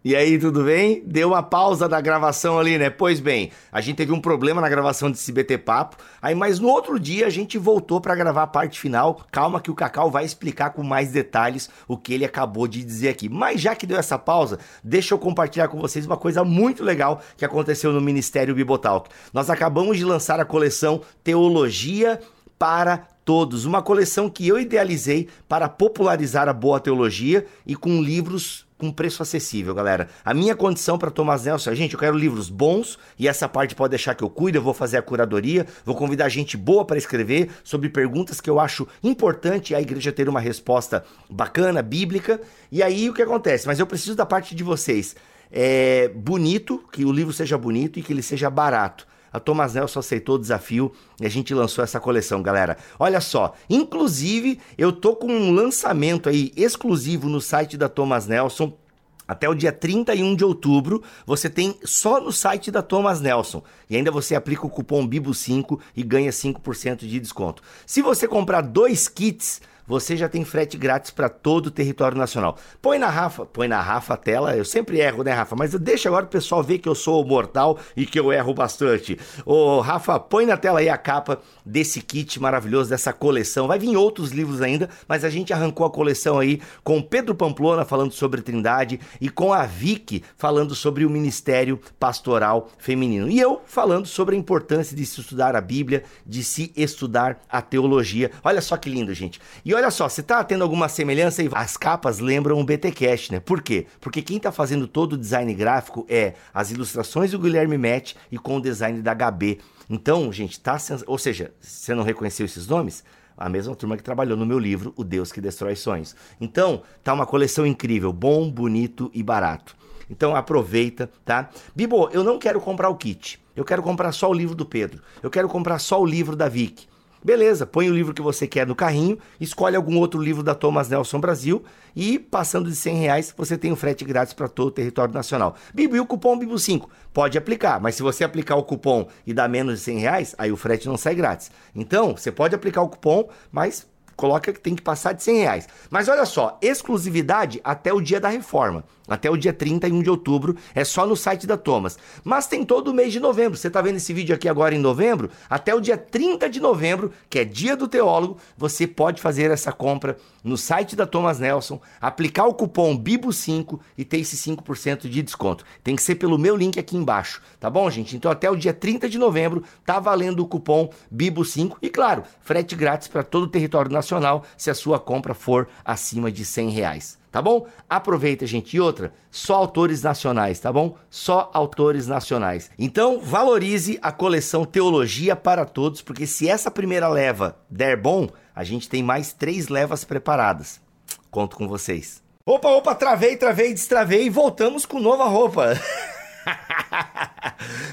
E aí, tudo bem? Deu uma pausa da gravação ali, né? Pois bem, a gente teve um problema na gravação desse BT Papo, aí mas no outro dia a gente voltou pra gravar a parte final. Calma que o Cacau vai explicar com mais detalhes o que ele acabou de dizer aqui. Mas já que deu essa pausa, deixa eu compartilhar com vocês uma coisa muito legal que aconteceu no Ministério Bibotalk. Nós acabamos de lançar a coleção Teologia para todos, uma coleção que eu idealizei para popularizar a boa teologia e com livros com preço acessível, galera. A minha condição para Thomas Nelson, é, gente, eu quero livros bons e essa parte pode deixar que eu cuido, eu vou fazer a curadoria, vou convidar gente boa para escrever sobre perguntas que eu acho importante a igreja ter uma resposta bacana, bíblica. E aí o que acontece? Mas eu preciso da parte de vocês. É bonito, que o livro seja bonito e que ele seja barato. A Thomas Nelson aceitou o desafio e a gente lançou essa coleção, galera. Olha só, inclusive eu tô com um lançamento aí exclusivo no site da Thomas Nelson. Até o dia 31 de outubro, você tem só no site da Thomas Nelson. E ainda você aplica o cupom BIBO5 e ganha 5% de desconto. Se você comprar dois kits, você já tem frete grátis para todo o território nacional. Põe na Rafa, põe na Rafa a tela, eu sempre erro, né, Rafa? Mas deixa agora o pessoal ver que eu sou mortal e que eu erro bastante. Ô, Rafa, põe na tela aí a capa desse kit maravilhoso, dessa coleção. Vai vir outros livros ainda, mas a gente arrancou a coleção aí com Pedro Pamplona falando sobre Trindade e com a Vicky falando sobre o ministério pastoral feminino. E eu falando sobre a importância de se estudar a Bíblia, de se estudar a teologia. Olha só que lindo, gente. E olha só, você tá tendo alguma semelhança aí? As capas lembram o BTcast, né? Por quê? Porque quem tá fazendo todo o design gráfico é as ilustrações do Guilherme Met e com o design da HB. Então, gente, tá. sens- Ou seja, você não reconheceu esses nomes? A mesma turma que trabalhou no meu livro, O Deus que Destrói Sonhos. Então, tá uma coleção incrível, bom, bonito e barato. Então aproveita, tá? Bibo, eu não quero comprar o kit. Eu quero comprar só o livro do Pedro. Eu quero comprar só o livro da Vicky. Beleza, põe o livro que você quer no carrinho, escolhe algum outro livro da Thomas Nelson Brasil e, passando de 100 reais, você tem o frete grátis para todo o território nacional. Bibo, e o cupom Bibo5? Pode aplicar, mas se você aplicar o cupom e dar menos de 100 reais, aí o frete não sai grátis. Então, você pode aplicar o cupom, mas coloca que tem que passar de 100 reais. Mas olha só, exclusividade até o dia da reforma. Até o dia 31 de outubro, é só no site da Thomas. Mas tem todo o mês de novembro. Você está vendo esse vídeo aqui agora em novembro? Até o dia 30 de novembro, que é dia do teólogo, você pode fazer essa compra no site da Thomas Nelson, aplicar o cupom BIBO5 e ter esse 5% de desconto. Tem que ser pelo meu link aqui embaixo, tá bom, gente? Então até o dia 30 de novembro tá valendo o cupom BIBO5 e, claro, frete grátis para todo o território nacional se a sua compra for acima de 100 reais tá bom? Aproveita, gente. E outra, só autores nacionais, tá bom? Só autores nacionais. Então, valorize a coleção Teologia para Todos, porque se essa primeira leva der bom, a gente tem mais três levas preparadas. Conto com vocês. Opa, opa, travei, travei, destravei e voltamos com nova roupa.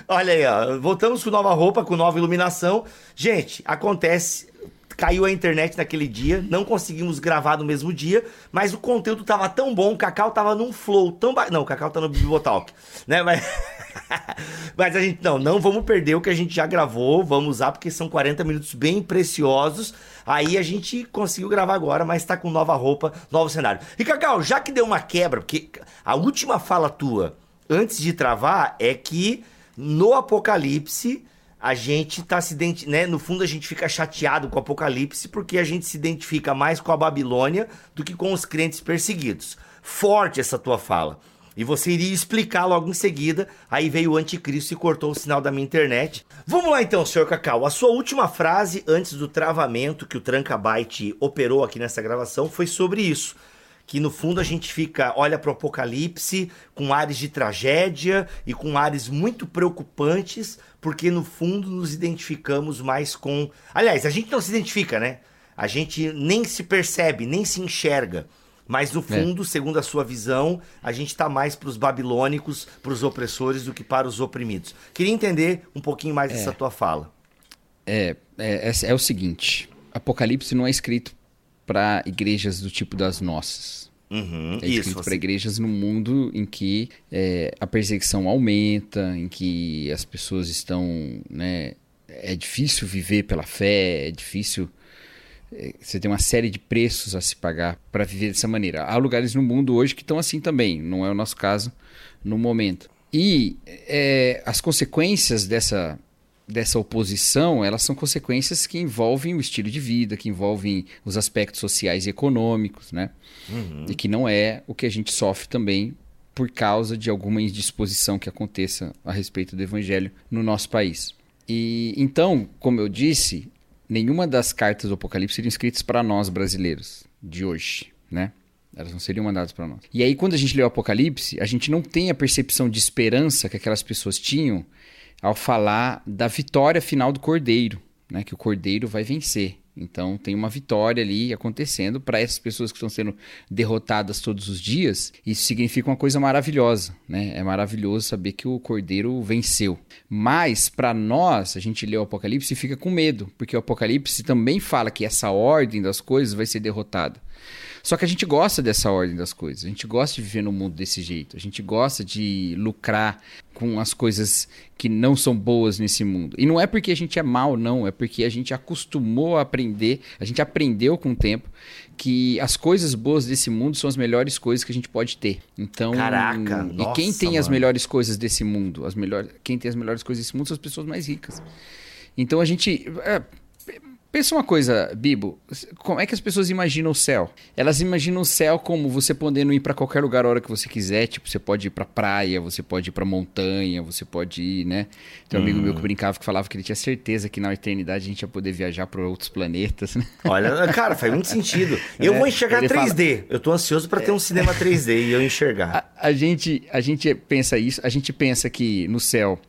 Olha aí, ó. Voltamos com nova roupa, com nova iluminação. Gente, acontece caiu a internet naquele dia, não conseguimos gravar no mesmo dia, mas o conteúdo tava tão bom, o Cacau tava num flow tão ba... Não, o Cacau tá no Bibotalk, né? Mas... mas a gente, não, não vamos perder o que a gente já gravou, vamos usar, porque são 40 minutos bem preciosos. Aí a gente conseguiu gravar agora, mas tá com nova roupa, novo cenário. E Cacau, já que deu uma quebra, porque a última fala tua, antes de travar, é que no Apocalipse a gente tá se identi- né? No fundo a gente fica chateado com o Apocalipse porque a gente se identifica mais com a Babilônia do que com os crentes perseguidos. Forte essa tua fala. E você iria explicar logo em seguida. Aí veio o anticristo e cortou o sinal da minha internet. Vamos lá então, senhor Cacau. A sua última frase antes do travamento que o Tranca Byte operou aqui nessa gravação foi sobre isso que no fundo a gente fica, olha para o apocalipse com ares de tragédia e com ares muito preocupantes, porque no fundo nos identificamos mais com. Aliás, a gente não se identifica, né? A gente nem se percebe, nem se enxerga. Mas no fundo, segundo a sua visão, a gente está mais para os babilônicos, para os opressores, do que para os oprimidos. Queria entender um pouquinho mais dessa tua fala. É, é, é, é o seguinte: Apocalipse não é escrito para igrejas do tipo das nossas. Uhum, É isso. escrito para Você... igrejas no mundo em que é, a perseguição aumenta, em que as pessoas estão, né? É difícil viver pela fé, é difícil. é, Você tem uma série de preços a se pagar para viver dessa maneira. Há lugares no mundo hoje que estão assim também, não é o nosso caso no momento. E é, as consequências dessa, dessa oposição, elas são consequências que envolvem o estilo de vida, que envolvem os aspectos sociais e econômicos, né? E que não é o que a gente sofre também por causa de alguma indisposição que aconteça a respeito do evangelho no nosso país. E então, como eu disse, nenhuma das cartas do Apocalipse seriam escritas para nós brasileiros de hoje, né? Elas não seriam mandadas para nós. E aí, quando a gente lê o Apocalipse, a gente não tem a percepção de esperança que aquelas pessoas tinham ao falar da vitória final do Cordeiro, né? Que o Cordeiro vai vencer. Então tem uma vitória ali acontecendo para essas pessoas que estão sendo derrotadas todos os dias. Isso significa uma coisa maravilhosa, né? É maravilhoso saber que o Cordeiro venceu. Mas para nós, a gente lê o Apocalipse e fica com medo, porque o Apocalipse também fala que essa ordem das coisas vai ser derrotada. Só que a gente gosta dessa ordem das coisas. A gente gosta de viver no mundo desse jeito. A gente gosta de lucrar com as coisas que não são boas nesse mundo. E não é porque a gente é mal, não. É porque a gente acostumou a aprender, a gente aprendeu com o tempo que as coisas boas desse mundo são as melhores coisas que a gente pode ter. Então, Caraca, e nossa, quem tem as mano. melhores coisas desse mundo, as melhores, quem tem as melhores coisas desse mundo são as pessoas mais ricas. Então a gente é, Pensa uma coisa, Bibo, como é que as pessoas imaginam o céu? Elas imaginam o céu como você podendo ir pra qualquer lugar a hora que você quiser, tipo, você pode ir pra praia, você pode ir pra montanha, você pode ir, né? Tem um amigo Hum. meu que brincava que falava que ele tinha certeza que na eternidade a gente ia poder viajar pra outros planetas, né? Olha, cara, faz muito sentido. Eu É, vou enxergar ele fala- 3D. Eu tô ansioso pra ter um cinema 3D e eu enxergar. A, a gente, a gente pensa isso, a gente pensa que no céu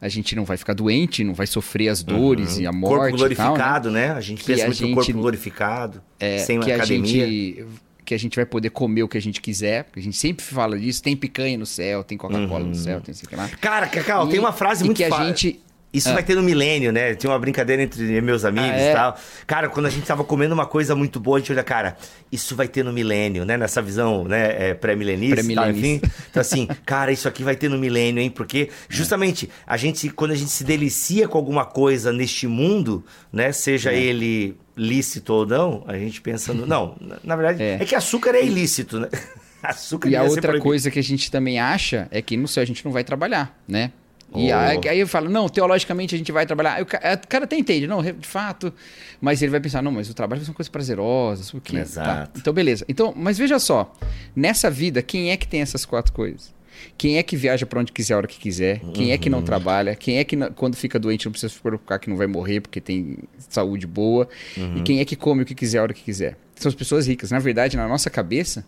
a gente não vai ficar doente, não vai sofrer as dores e a morte Uhum. corpo e tal, né? glorificado, né? A gente Que pensa a muito no gente- corpo glorificado, É, sem que academia. a gente que a gente vai poder comer o que a gente quiser, porque a gente sempre fala disso, tem picanha no céu, tem Coca-Cola no céu, tem aqui lá. Cara, Cacau, E- tem uma frase muito que a gente Isso vai ter no milênio, né? Tinha uma brincadeira entre meus amigos Ah, é? e tal. Cara, quando a gente tava comendo uma coisa muito boa, a gente olha, cara, isso vai ter no milênio, né? Nessa visão, né, é, pré-milenista tal, Pré-milenista. enfim. Então, assim, cara, isso aqui vai ter no milênio, hein? Porque, justamente, a gente, quando a gente se delicia com alguma coisa neste mundo, né? Seja É. ele lícito ou não, a gente pensando. Não, na, verdade, é. É. que açúcar é ilícito, né? Açúcar E a outra coisa que a gente também acha é que no céu a gente não vai trabalhar, né? E Oh. aí, aí eu falo, não, teologicamente a gente vai trabalhar. Aí o ca- o cara até entende, não, de fato. Mas ele vai pensar, não, mas o trabalho vai ser uma coisa prazerosa, o quê? Tá. Exato. Então, beleza. Então, mas veja só, nessa vida, quem é que tem essas quatro coisas? Quem é que viaja pra onde quiser a hora que quiser? Quem é que Uhum. não trabalha? Quem é que não- quando fica doente não precisa se preocupar que não vai morrer porque tem saúde boa? Uhum. E quem é que come o que quiser a hora que quiser? São as pessoas ricas. Na verdade, na nossa cabeça,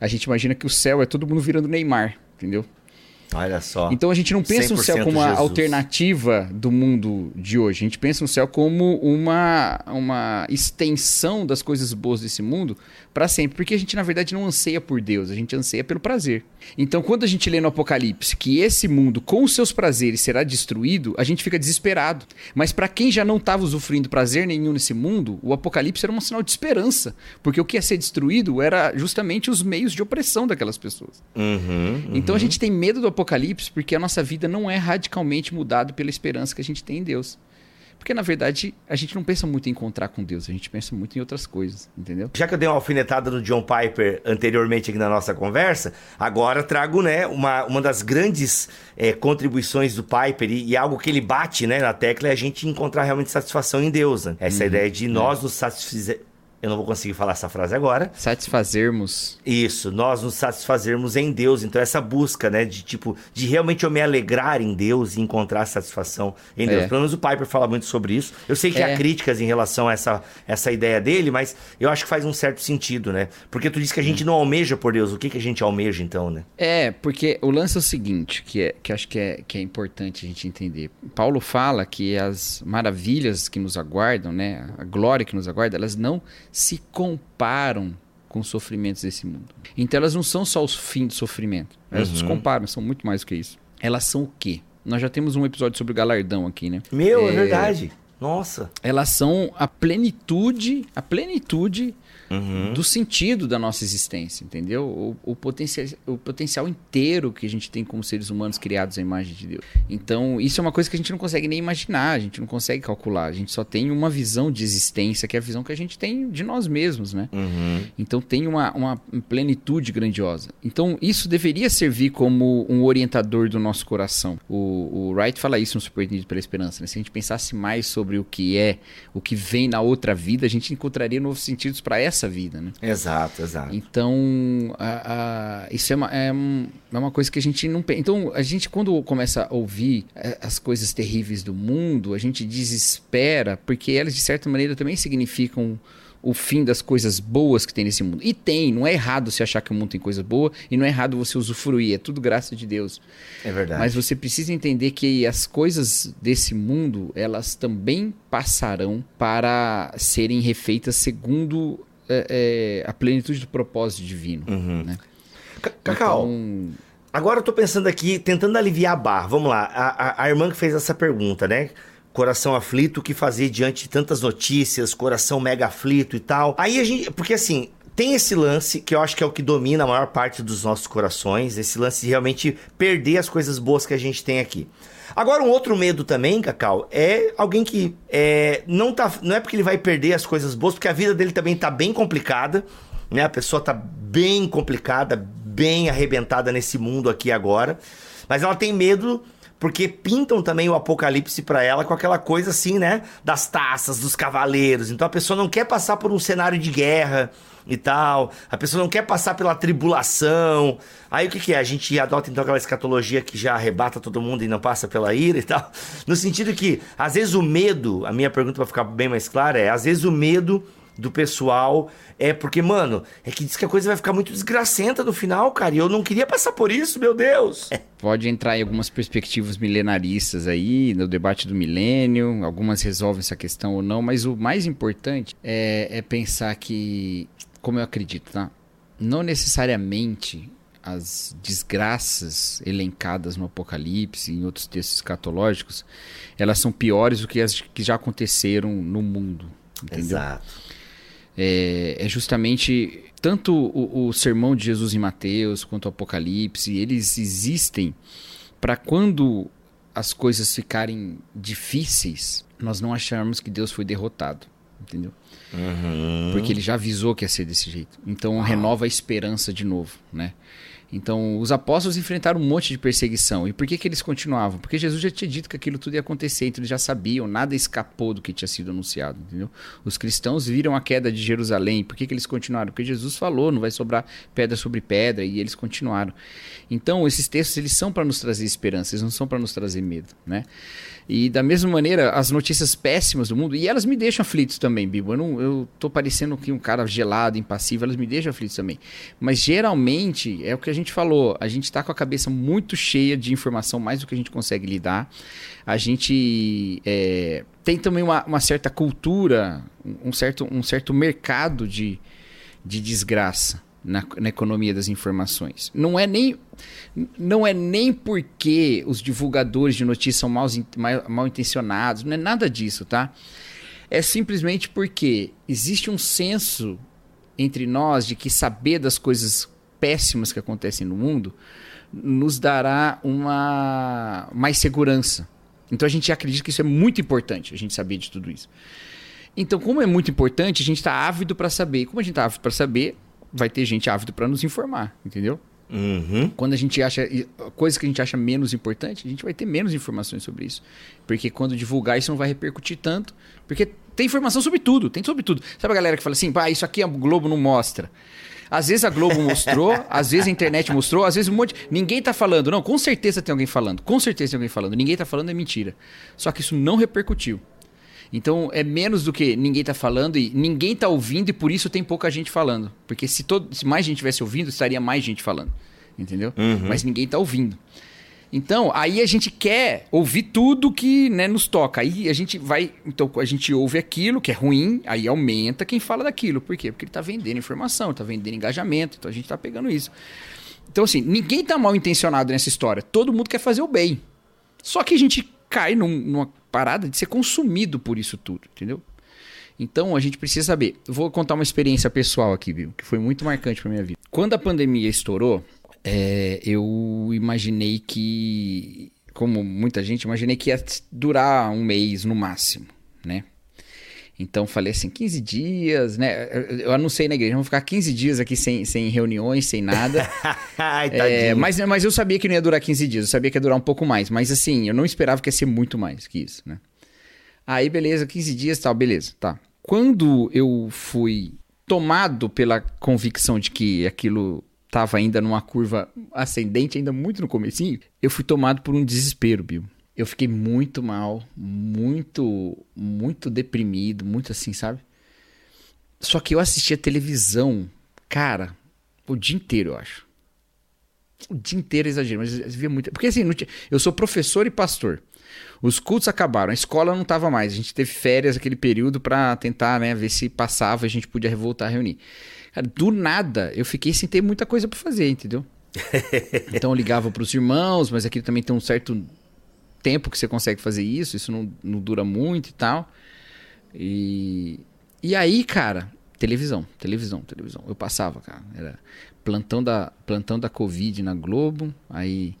a gente imagina que o céu é todo mundo virando Neymar, entendeu? Olha só. Então a gente não pensa no céu 100% como uma Jesus. alternativa do mundo de hoje. A gente pensa no céu como uma, uma extensão das coisas boas desse mundo para sempre. Porque a gente, na verdade, não anseia por Deus, a gente anseia pelo prazer. Então, quando a gente lê no Apocalipse que esse mundo, com os seus prazeres, será destruído, a gente fica desesperado. Mas para quem já não estava usufruindo prazer nenhum nesse mundo, o Apocalipse era um sinal de esperança. Porque o que ia ser destruído era justamente os meios de opressão daquelas pessoas. Uhum, Então a gente tem medo do apocalipse porque a nossa vida não é radicalmente mudada pela esperança que a gente tem em Deus. Porque na verdade a gente não pensa muito em encontrar com Deus, a gente pensa muito em outras coisas, entendeu? Já que eu dei uma alfinetada no John Piper anteriormente aqui na nossa conversa, agora trago, né, uma, uma das grandes é, contribuições do Piper e, e algo que ele bate, né, na tecla é a gente encontrar realmente satisfação em Deus, né? Essa ideia de nós nos satisfazer... Eu não vou conseguir falar essa frase agora. Satisfazermos. Isso, nós nos satisfazermos em Deus. Então, essa busca, né, de tipo, de realmente eu me alegrar em Deus e encontrar satisfação em Deus. É. Pelo menos o Piper fala muito sobre isso. Eu sei que É. há críticas em relação a essa, essa ideia dele, mas eu acho que faz um certo sentido, né? Porque tu disse que a gente não almeja por Deus. O que, que a gente almeja, então, né? É, porque o lance é o seguinte, que, é, que acho que é, que é importante a gente entender. Paulo fala que as maravilhas que nos aguardam, né, a glória que nos aguarda, elas não se comparam com os sofrimentos desse mundo. Então elas não são só os fins do sofrimento. Elas Uhum. se comparam, são muito mais do que isso. Elas são o quê? Nós já temos um episódio sobre o galardão aqui, né? Meu, é, verdade. Nossa. Elas são a plenitude, a plenitude Uhum. do sentido da nossa existência, entendeu? O, o, potencial, o potencial inteiro que a gente tem como seres humanos criados à imagem de Deus. Então, isso é uma coisa que a gente não consegue nem imaginar, a gente não consegue calcular. A gente só tem uma visão de existência, que é a visão que a gente tem de nós mesmos, né? Uhum. Então tem uma, uma plenitude grandiosa. Então isso deveria servir como um orientador do nosso coração. O, o Wright fala isso no Surpreendido pela Esperança. Né? Se a gente pensasse mais sobre o que é, o que vem na outra vida, a gente encontraria novos sentidos para essa vida. Né? Exato, exato. Então, a- a- isso é uma, é, é uma coisa que a gente não. Então, a gente, quando começa a ouvir é, as coisas terríveis do mundo, a gente desespera, porque elas, de certa maneira, também significam o fim das coisas boas que tem nesse mundo. E tem, não é errado você achar que o mundo tem coisa boa, e não é errado você usufruir, é tudo graça de Deus. É verdade. Mas você precisa entender que as coisas desse mundo, elas também passarão para serem refeitas segundo é, é, a plenitude do propósito divino. Uhum. né? Cacau, Então, Agora eu tô pensando aqui, tentando aliviar a barra. Vamos lá, a, a- a irmã que fez essa pergunta, né? Coração aflito, o que fazer diante de tantas notícias, coração mega aflito e tal. Aí a gente. Porque assim, tem esse lance que eu acho que é o que domina a maior parte dos nossos corações, esse lance de realmente perder as coisas boas que a gente tem aqui. Agora, um outro medo também, Cacau, é alguém que é, não, tá, não é porque ele vai perder as coisas boas, porque a vida dele também tá bem complicada, né? A pessoa tá bem complicada, bem arrebentada nesse mundo aqui agora, mas ela tem medo porque pintam também o apocalipse para ela com aquela coisa assim, né, das taças, dos cavaleiros. Então a pessoa não quer passar por um cenário de guerra, e tal. A pessoa não quer passar pela tribulação. Aí o que, que é? A gente adota então aquela escatologia que já arrebata todo mundo e não passa pela ira e tal. No sentido que, às vezes, o medo, a minha pergunta para ficar bem mais clara é: às vezes o medo do pessoal é porque, mano, é que diz que a coisa vai ficar muito desgracenta no final, cara. E eu não queria passar por isso, meu Deus. Pode entrar em algumas perspectivas milenaristas aí, no debate do milênio. Algumas resolvem essa questão ou não, mas o mais importante é, é pensar que como eu acredito, tá? Não necessariamente as desgraças elencadas no Apocalipse e em outros textos escatológicos, elas são piores do que as que já aconteceram no mundo. Entendeu? Exato. É, é justamente tanto o, o, sermão de Jesus em Mateus quanto o Apocalipse, eles existem para quando as coisas ficarem difíceis, nós não acharmos que Deus foi derrotado, entendeu? Uhum. Porque ele já avisou que ia ser desse jeito. Então ah. renova a esperança de novo, né? Então, os apóstolos enfrentaram um monte de perseguição. E por que, que eles continuavam? Porque Jesus já tinha dito que aquilo tudo ia acontecer, então eles já sabiam, nada escapou do que tinha sido anunciado, entendeu? Os cristãos viram a queda de Jerusalém. Por que, que eles continuaram? Porque Jesus falou, não vai sobrar pedra sobre pedra, e eles continuaram. Então, esses textos, eles são para nos trazer esperança, eles não são para nos trazer medo, né? E da mesma maneira, as notícias péssimas do mundo, e elas me deixam aflitos também, Bibo. Eu, não, eu tô parecendo que um cara gelado, impassível, elas me deixam aflitos também. Mas geralmente, é o que a gente falou, a gente está com a cabeça muito cheia de informação, mais do que a gente consegue lidar. A gente é, tem também uma, uma, certa cultura, um certo, um certo mercado de, de desgraça na, na, economia das informações. Não é nem não é nem porque os divulgadores de notícias são mal, mal, mal intencionados, não é nada disso, tá? É simplesmente porque existe um senso entre nós de que saber das coisas péssimas que acontecem no mundo nos dará uma mais segurança. Então a gente acredita que isso é muito importante, a gente saber de tudo isso. Então, como é muito importante, a gente está ávido para saber. Como a gente está ávido para saber, vai ter gente ávida para nos informar, entendeu? Uhum. Quando a gente acha coisas que a gente acha menos importante, a gente vai ter menos informações sobre isso. Porque quando divulgar isso não vai repercutir tanto. Porque tem informação sobre tudo, tem sobre tudo. Sabe a galera que fala assim, pá, isso aqui a Globo não mostra. Às vezes a Globo mostrou, às vezes a internet mostrou, às vezes um monte. Ninguém tá falando. Não, com certeza tem alguém falando. Com certeza tem alguém falando. Ninguém tá falando é mentira. Só que isso não repercutiu. Então é menos do que ninguém está falando e ninguém está ouvindo e por isso tem pouca gente falando. Porque se, todo, se mais gente tivesse ouvindo, estaria mais gente falando. Entendeu? Uhum. Mas ninguém está ouvindo. Então, aí a gente quer ouvir tudo que né, nos toca. Aí a gente vai. Então, a gente ouve aquilo que é ruim, aí aumenta quem fala daquilo. Por quê? Porque ele está vendendo informação, está vendendo engajamento, então a gente está pegando isso. Então, assim, ninguém está mal intencionado nessa história. Todo mundo quer fazer o bem. Só que a gente cai num, numa parada de ser consumido por isso tudo, entendeu? Então a gente precisa saber. vou contar uma experiência pessoal aqui, viu? Que foi muito marcante para minha vida. Quando a pandemia estourou, é, eu imaginei que, como muita gente, imaginei que ia durar um mês no máximo, né? Então falei assim, 15 dias, né? Eu anunciei na igreja, vamos ficar 15 dias aqui sem, sem reuniões, sem nada. Ai, é, mas, mas eu sabia que não ia durar 15 dias, eu sabia que ia durar um pouco mais. Mas assim, eu não esperava que ia ser muito mais que isso, né? Aí, beleza, 15 dias tal, beleza, tá. Quando eu fui tomado pela convicção de que aquilo estava ainda numa curva ascendente, ainda muito no comecinho, eu fui tomado por um desespero, Bill eu fiquei muito mal, muito, muito deprimido, muito assim, sabe? Só que eu assistia televisão, cara, o dia inteiro, eu acho. O dia inteiro exagero, mas eu via muito. Porque assim, tinha... eu sou professor e pastor. Os cultos acabaram, a escola não tava mais. A gente teve férias aquele período para tentar, né, ver se passava, a gente podia revoltar a reunir. Cara, do nada, eu fiquei sem ter muita coisa para fazer, entendeu? então eu ligava para os irmãos, mas aqui também tem um certo tempo que você consegue fazer isso, isso não, não dura muito e tal. E, e aí, cara, televisão, televisão, televisão. Eu passava, cara. Era plantão da, plantão da Covid na Globo, aí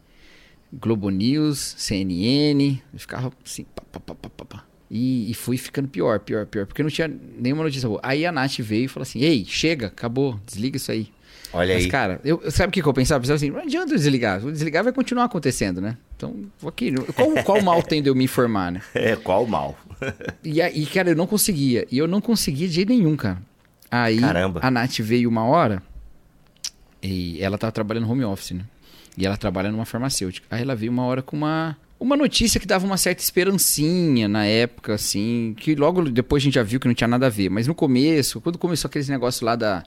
Globo News, CNN, eu ficava assim, pá, pá, pá, pá, pá. E, e fui ficando pior, pior, pior, porque não tinha nenhuma notícia boa. Aí a Nath veio e falou assim: Ei, chega, acabou, desliga isso aí. Olha Mas, aí. cara, eu, sabe o que, que eu pensava? Eu pensava assim, não adianta eu desligar. Se eu desligar, vai continuar acontecendo, né? Então, aqui. Qual, qual mal tem de eu me informar, né? É, qual mal? E, aí, cara, eu não conseguia. E eu não conseguia de jeito nenhum, cara. Aí Caramba. a Nath veio uma hora e ela tava trabalhando home office, né? E ela trabalha numa farmacêutica. Aí ela veio uma hora com uma, uma notícia que dava uma certa esperancinha na época, assim, que logo depois a gente já viu que não tinha nada a ver. Mas no começo, quando começou aqueles negócios lá da,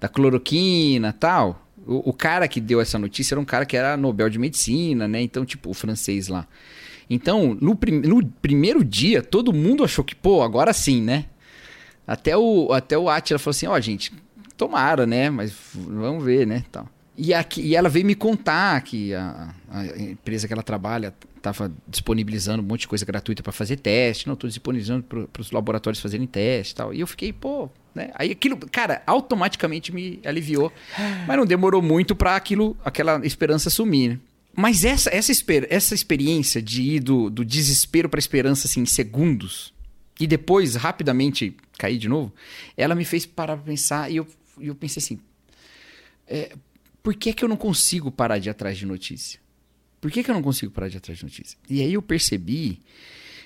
da cloroquina e tal, o, o cara que deu essa notícia era um cara que era Nobel de Medicina, né? Então, tipo, o francês lá. Então, no, prim- no primeiro dia, todo mundo achou que, pô, agora sim, né? Até o, até o Atila falou assim, ó, gente, tomara, né? Mas vamos ver, né? Tal. E, aqui, e ela veio me contar que a, a empresa que ela trabalha estava disponibilizando um monte de coisa gratuita para fazer teste. Não, estou disponibilizando para os laboratórios fazerem teste e tal. E eu fiquei, pô, né? Aí aquilo, cara, automaticamente me aliviou. Mas não demorou muito para aquilo, aquela esperança sumir, né? Mas essa, essa, esper- essa experiência de ir do, do desespero para esperança assim, em segundos e depois rapidamente cair de novo, ela me fez parar pra pensar e eu, eu pensei assim: é, por que, que eu não consigo parar de ir atrás de notícia? Por que, que eu não consigo parar de ir atrás de notícia? E aí eu percebi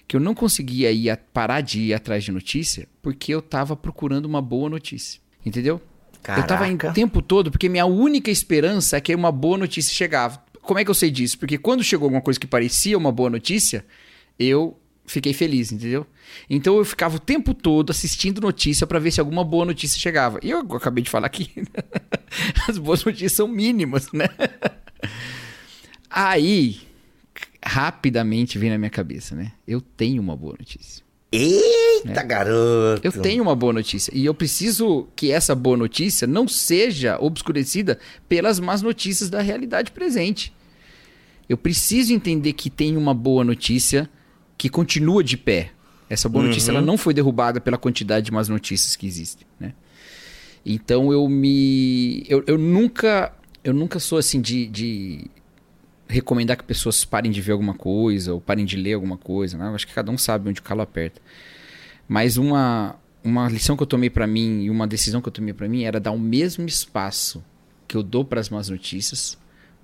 que eu não conseguia ir a- parar de ir atrás de notícia porque eu tava procurando uma boa notícia. Entendeu? Eu tava em Caraca. o tempo todo, porque minha única esperança é que uma boa notícia chegava. Como é que eu sei disso? Porque quando chegou alguma coisa que parecia uma boa notícia, eu fiquei feliz, entendeu? Então eu ficava o tempo todo assistindo notícia pra ver se alguma boa notícia chegava. E eu acabei de falar que as boas notícias são mínimas, né? Aí, rapidamente veio na minha cabeça, né? Eu tenho uma boa notícia. Eita, garoto. É. Eu tenho uma boa notícia. E eu preciso que essa boa notícia não seja obscurecida pelas más notícias da realidade presente. Eu preciso entender que tem uma boa notícia que continua de pé. Essa boa notícia ela não foi derrubada pela quantidade de más notícias que existem, né? Então eu me. Eu, eu nunca. Eu nunca sou assim de, de recomendar que pessoas parem de ver alguma coisa ou parem de ler alguma coisa. Né? Eu acho que cada um sabe onde o calo aperta. Mas uma, uma lição que eu tomei pra mim e uma decisão que eu tomei pra mim era dar o mesmo espaço que eu dou para as más notícias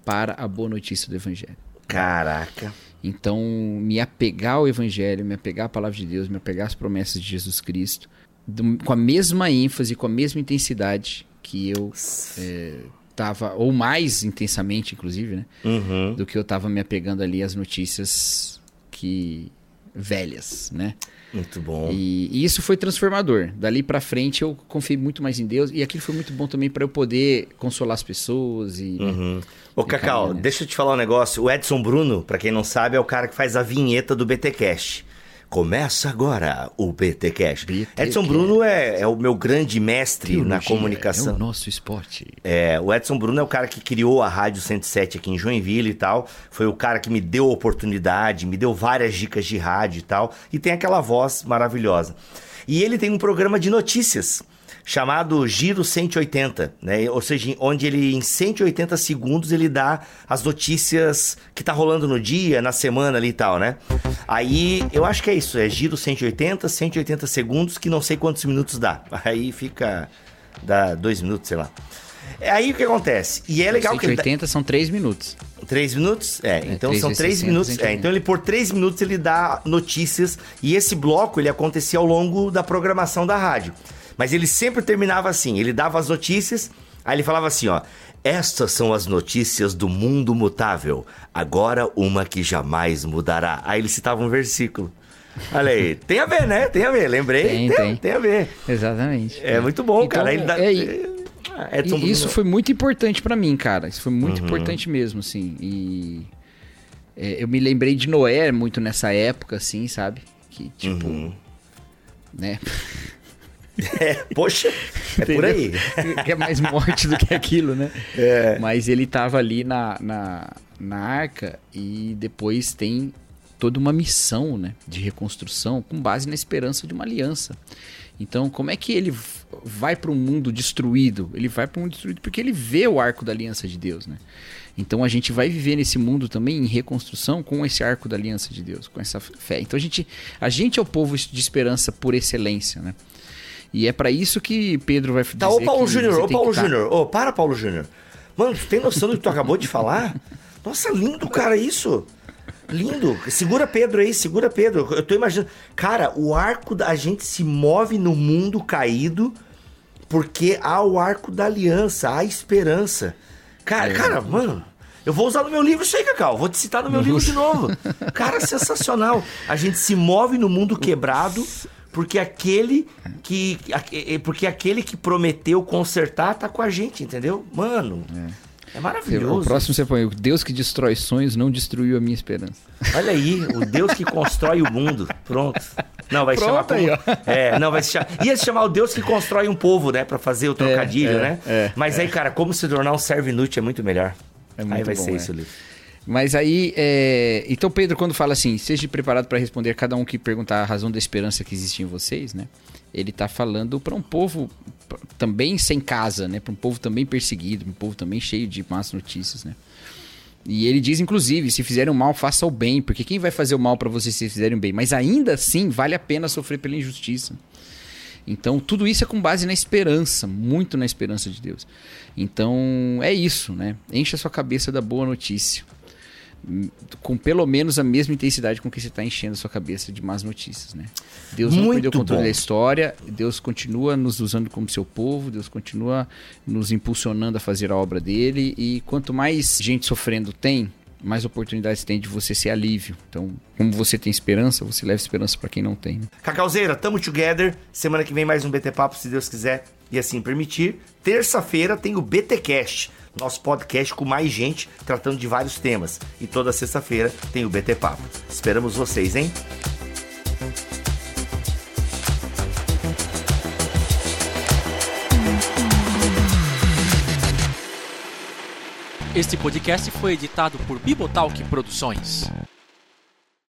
para a boa notícia do evangelho. Caraca. Então, me apegar ao evangelho, me apegar à palavra de Deus, me apegar às promessas de Jesus Cristo, do- com a mesma ênfase, com a mesma intensidade que eu é, tava, ou mais intensamente, inclusive, né? Uhum. do que eu tava me apegando ali às notícias que velhas, né? Muito bom. E, e isso foi transformador. Dali pra frente eu confiei muito mais em Deus e aquilo foi muito bom também pra eu poder consolar as pessoas e Uhum. Ô, Cacau, caminho, né? deixa eu te falar um negócio. O Edson Bruno, pra quem não sabe, é o cara que faz a vinheta do BTcast. Começa agora o BTcast. BT Edson Cast. Bruno é, é o meu grande mestre na Teologia comunicação. É o nosso esporte. É, o Edson Bruno é o cara que criou a Rádio 107 aqui em Joinville e tal. Foi o cara que me deu a oportunidade, me deu várias dicas de rádio e tal. E tem aquela voz maravilhosa. E ele tem um programa de notícias chamado Giro 180, né? Ou seja, onde ele em 180 segundos ele dá as notícias que tá rolando no dia, na semana ali e tal, né? Aí eu acho que é isso, é Giro 180, 180 segundos, que não sei quantos minutos dá. Aí fica dá dois minutos, sei lá. É aí o que acontece. E é legal que ele dá- 180 são 3 minutos. Três minutos? É, então três são vezes três 60, minutos. É, 180. então ele por três minutos ele dá notícias e esse bloco ele acontecia ao longo da programação da rádio. Mas ele sempre terminava assim, ele dava as notícias, aí ele falava assim, ó, estas são as notícias do mundo mutável, agora uma que jamais mudará. Aí ele citava um versículo. Olha aí, tem a ver, né? Tem a ver, lembrei. Tem, tem, tem. tem a ver. Exatamente. É muito bom, Então, cara. Ele dá... é, Ah, E isso foi muito importante pra mim, cara. Isso foi muito Uhum. importante mesmo, assim. E é, eu me lembrei de Noé muito nessa época, assim, sabe? Que, tipo, Uhum. né? É, poxa, é por aí. que é mais morte do que aquilo, né? É. Mas ele tava ali na, na, na arca e depois tem toda uma missão, né? De reconstrução com base na esperança de uma aliança. Então, como é que ele vai para um mundo destruído? Ele vai para um mundo destruído porque ele vê o arco da aliança de Deus, né? Então a gente vai viver nesse mundo também em reconstrução com esse arco da aliança de Deus, com essa fé. Então a gente, a gente é o povo de esperança por excelência, né? E é para isso que Pedro vai dizer Tá, ô Paulo Júnior, ô Paulo tá- Júnior, ô, para Paulo Júnior. Mano, tu tem noção do que tu acabou de falar? Nossa, lindo, cara, isso. Lindo. Segura Pedro aí, segura Pedro. Eu tô imaginando. Cara, o arco da. A gente se move no mundo caído porque há o arco da aliança, há esperança. Cara, cara, mano. Eu vou usar no meu livro isso aí, Cacau. Vou te citar no meu livro de novo. Cara, sensacional. A gente se move no mundo quebrado porque aquele que. Porque aquele que prometeu consertar tá com a gente, entendeu? Mano. É, O maravilhoso. próximo você põe, o Deus que destrói sonhos não destruiu a minha esperança. Olha aí, o Deus que constrói o mundo. Pronto. Não, vai se chamar Pronto como... aí, É, não, vai se chamar... Ia se chamar o Deus que constrói um povo, né? Pra fazer o trocadilho, é, né? é, Mas aí, cara, como se tornar um servo inútil é muito melhor. É aí muito vai bom, ser é. isso, livro. Mas aí, é... então Pedro, quando fala assim, seja preparado para responder cada um que perguntar a razão da esperança que existe em vocês, né? Ele tá falando para um povo também sem casa, né? Para um povo também perseguido, um povo também cheio de más notícias, né? E ele diz, inclusive, se fizerem mal, faça o bem, porque quem vai fazer o mal para vocês se fizerem o bem? Mas ainda assim, vale a pena sofrer pela injustiça. Então, tudo isso é com base na esperança, muito na esperança de Deus. Então, é isso, né? Encha a sua cabeça da boa notícia. Com pelo menos a mesma intensidade com que você está enchendo a sua cabeça de más notícias, né? Deus não Muito perdeu o controle bom. da história, Deus continua nos usando como seu povo, Deus continua nos impulsionando a fazer a obra dele, e quanto mais gente sofrendo tem, mais oportunidades tem de você ser alívio. Então, como você tem esperança, você leva esperança para quem não tem. né? Cacauzeira, tamo together. Semana que vem mais um BT Papo, se Deus quiser e assim permitir. Terça-feira tem o BT Cast, nosso podcast com mais gente tratando de vários temas. E toda sexta-feira tem o BT Papo. Esperamos vocês, hein? Este podcast foi editado por Bibotalk Produções.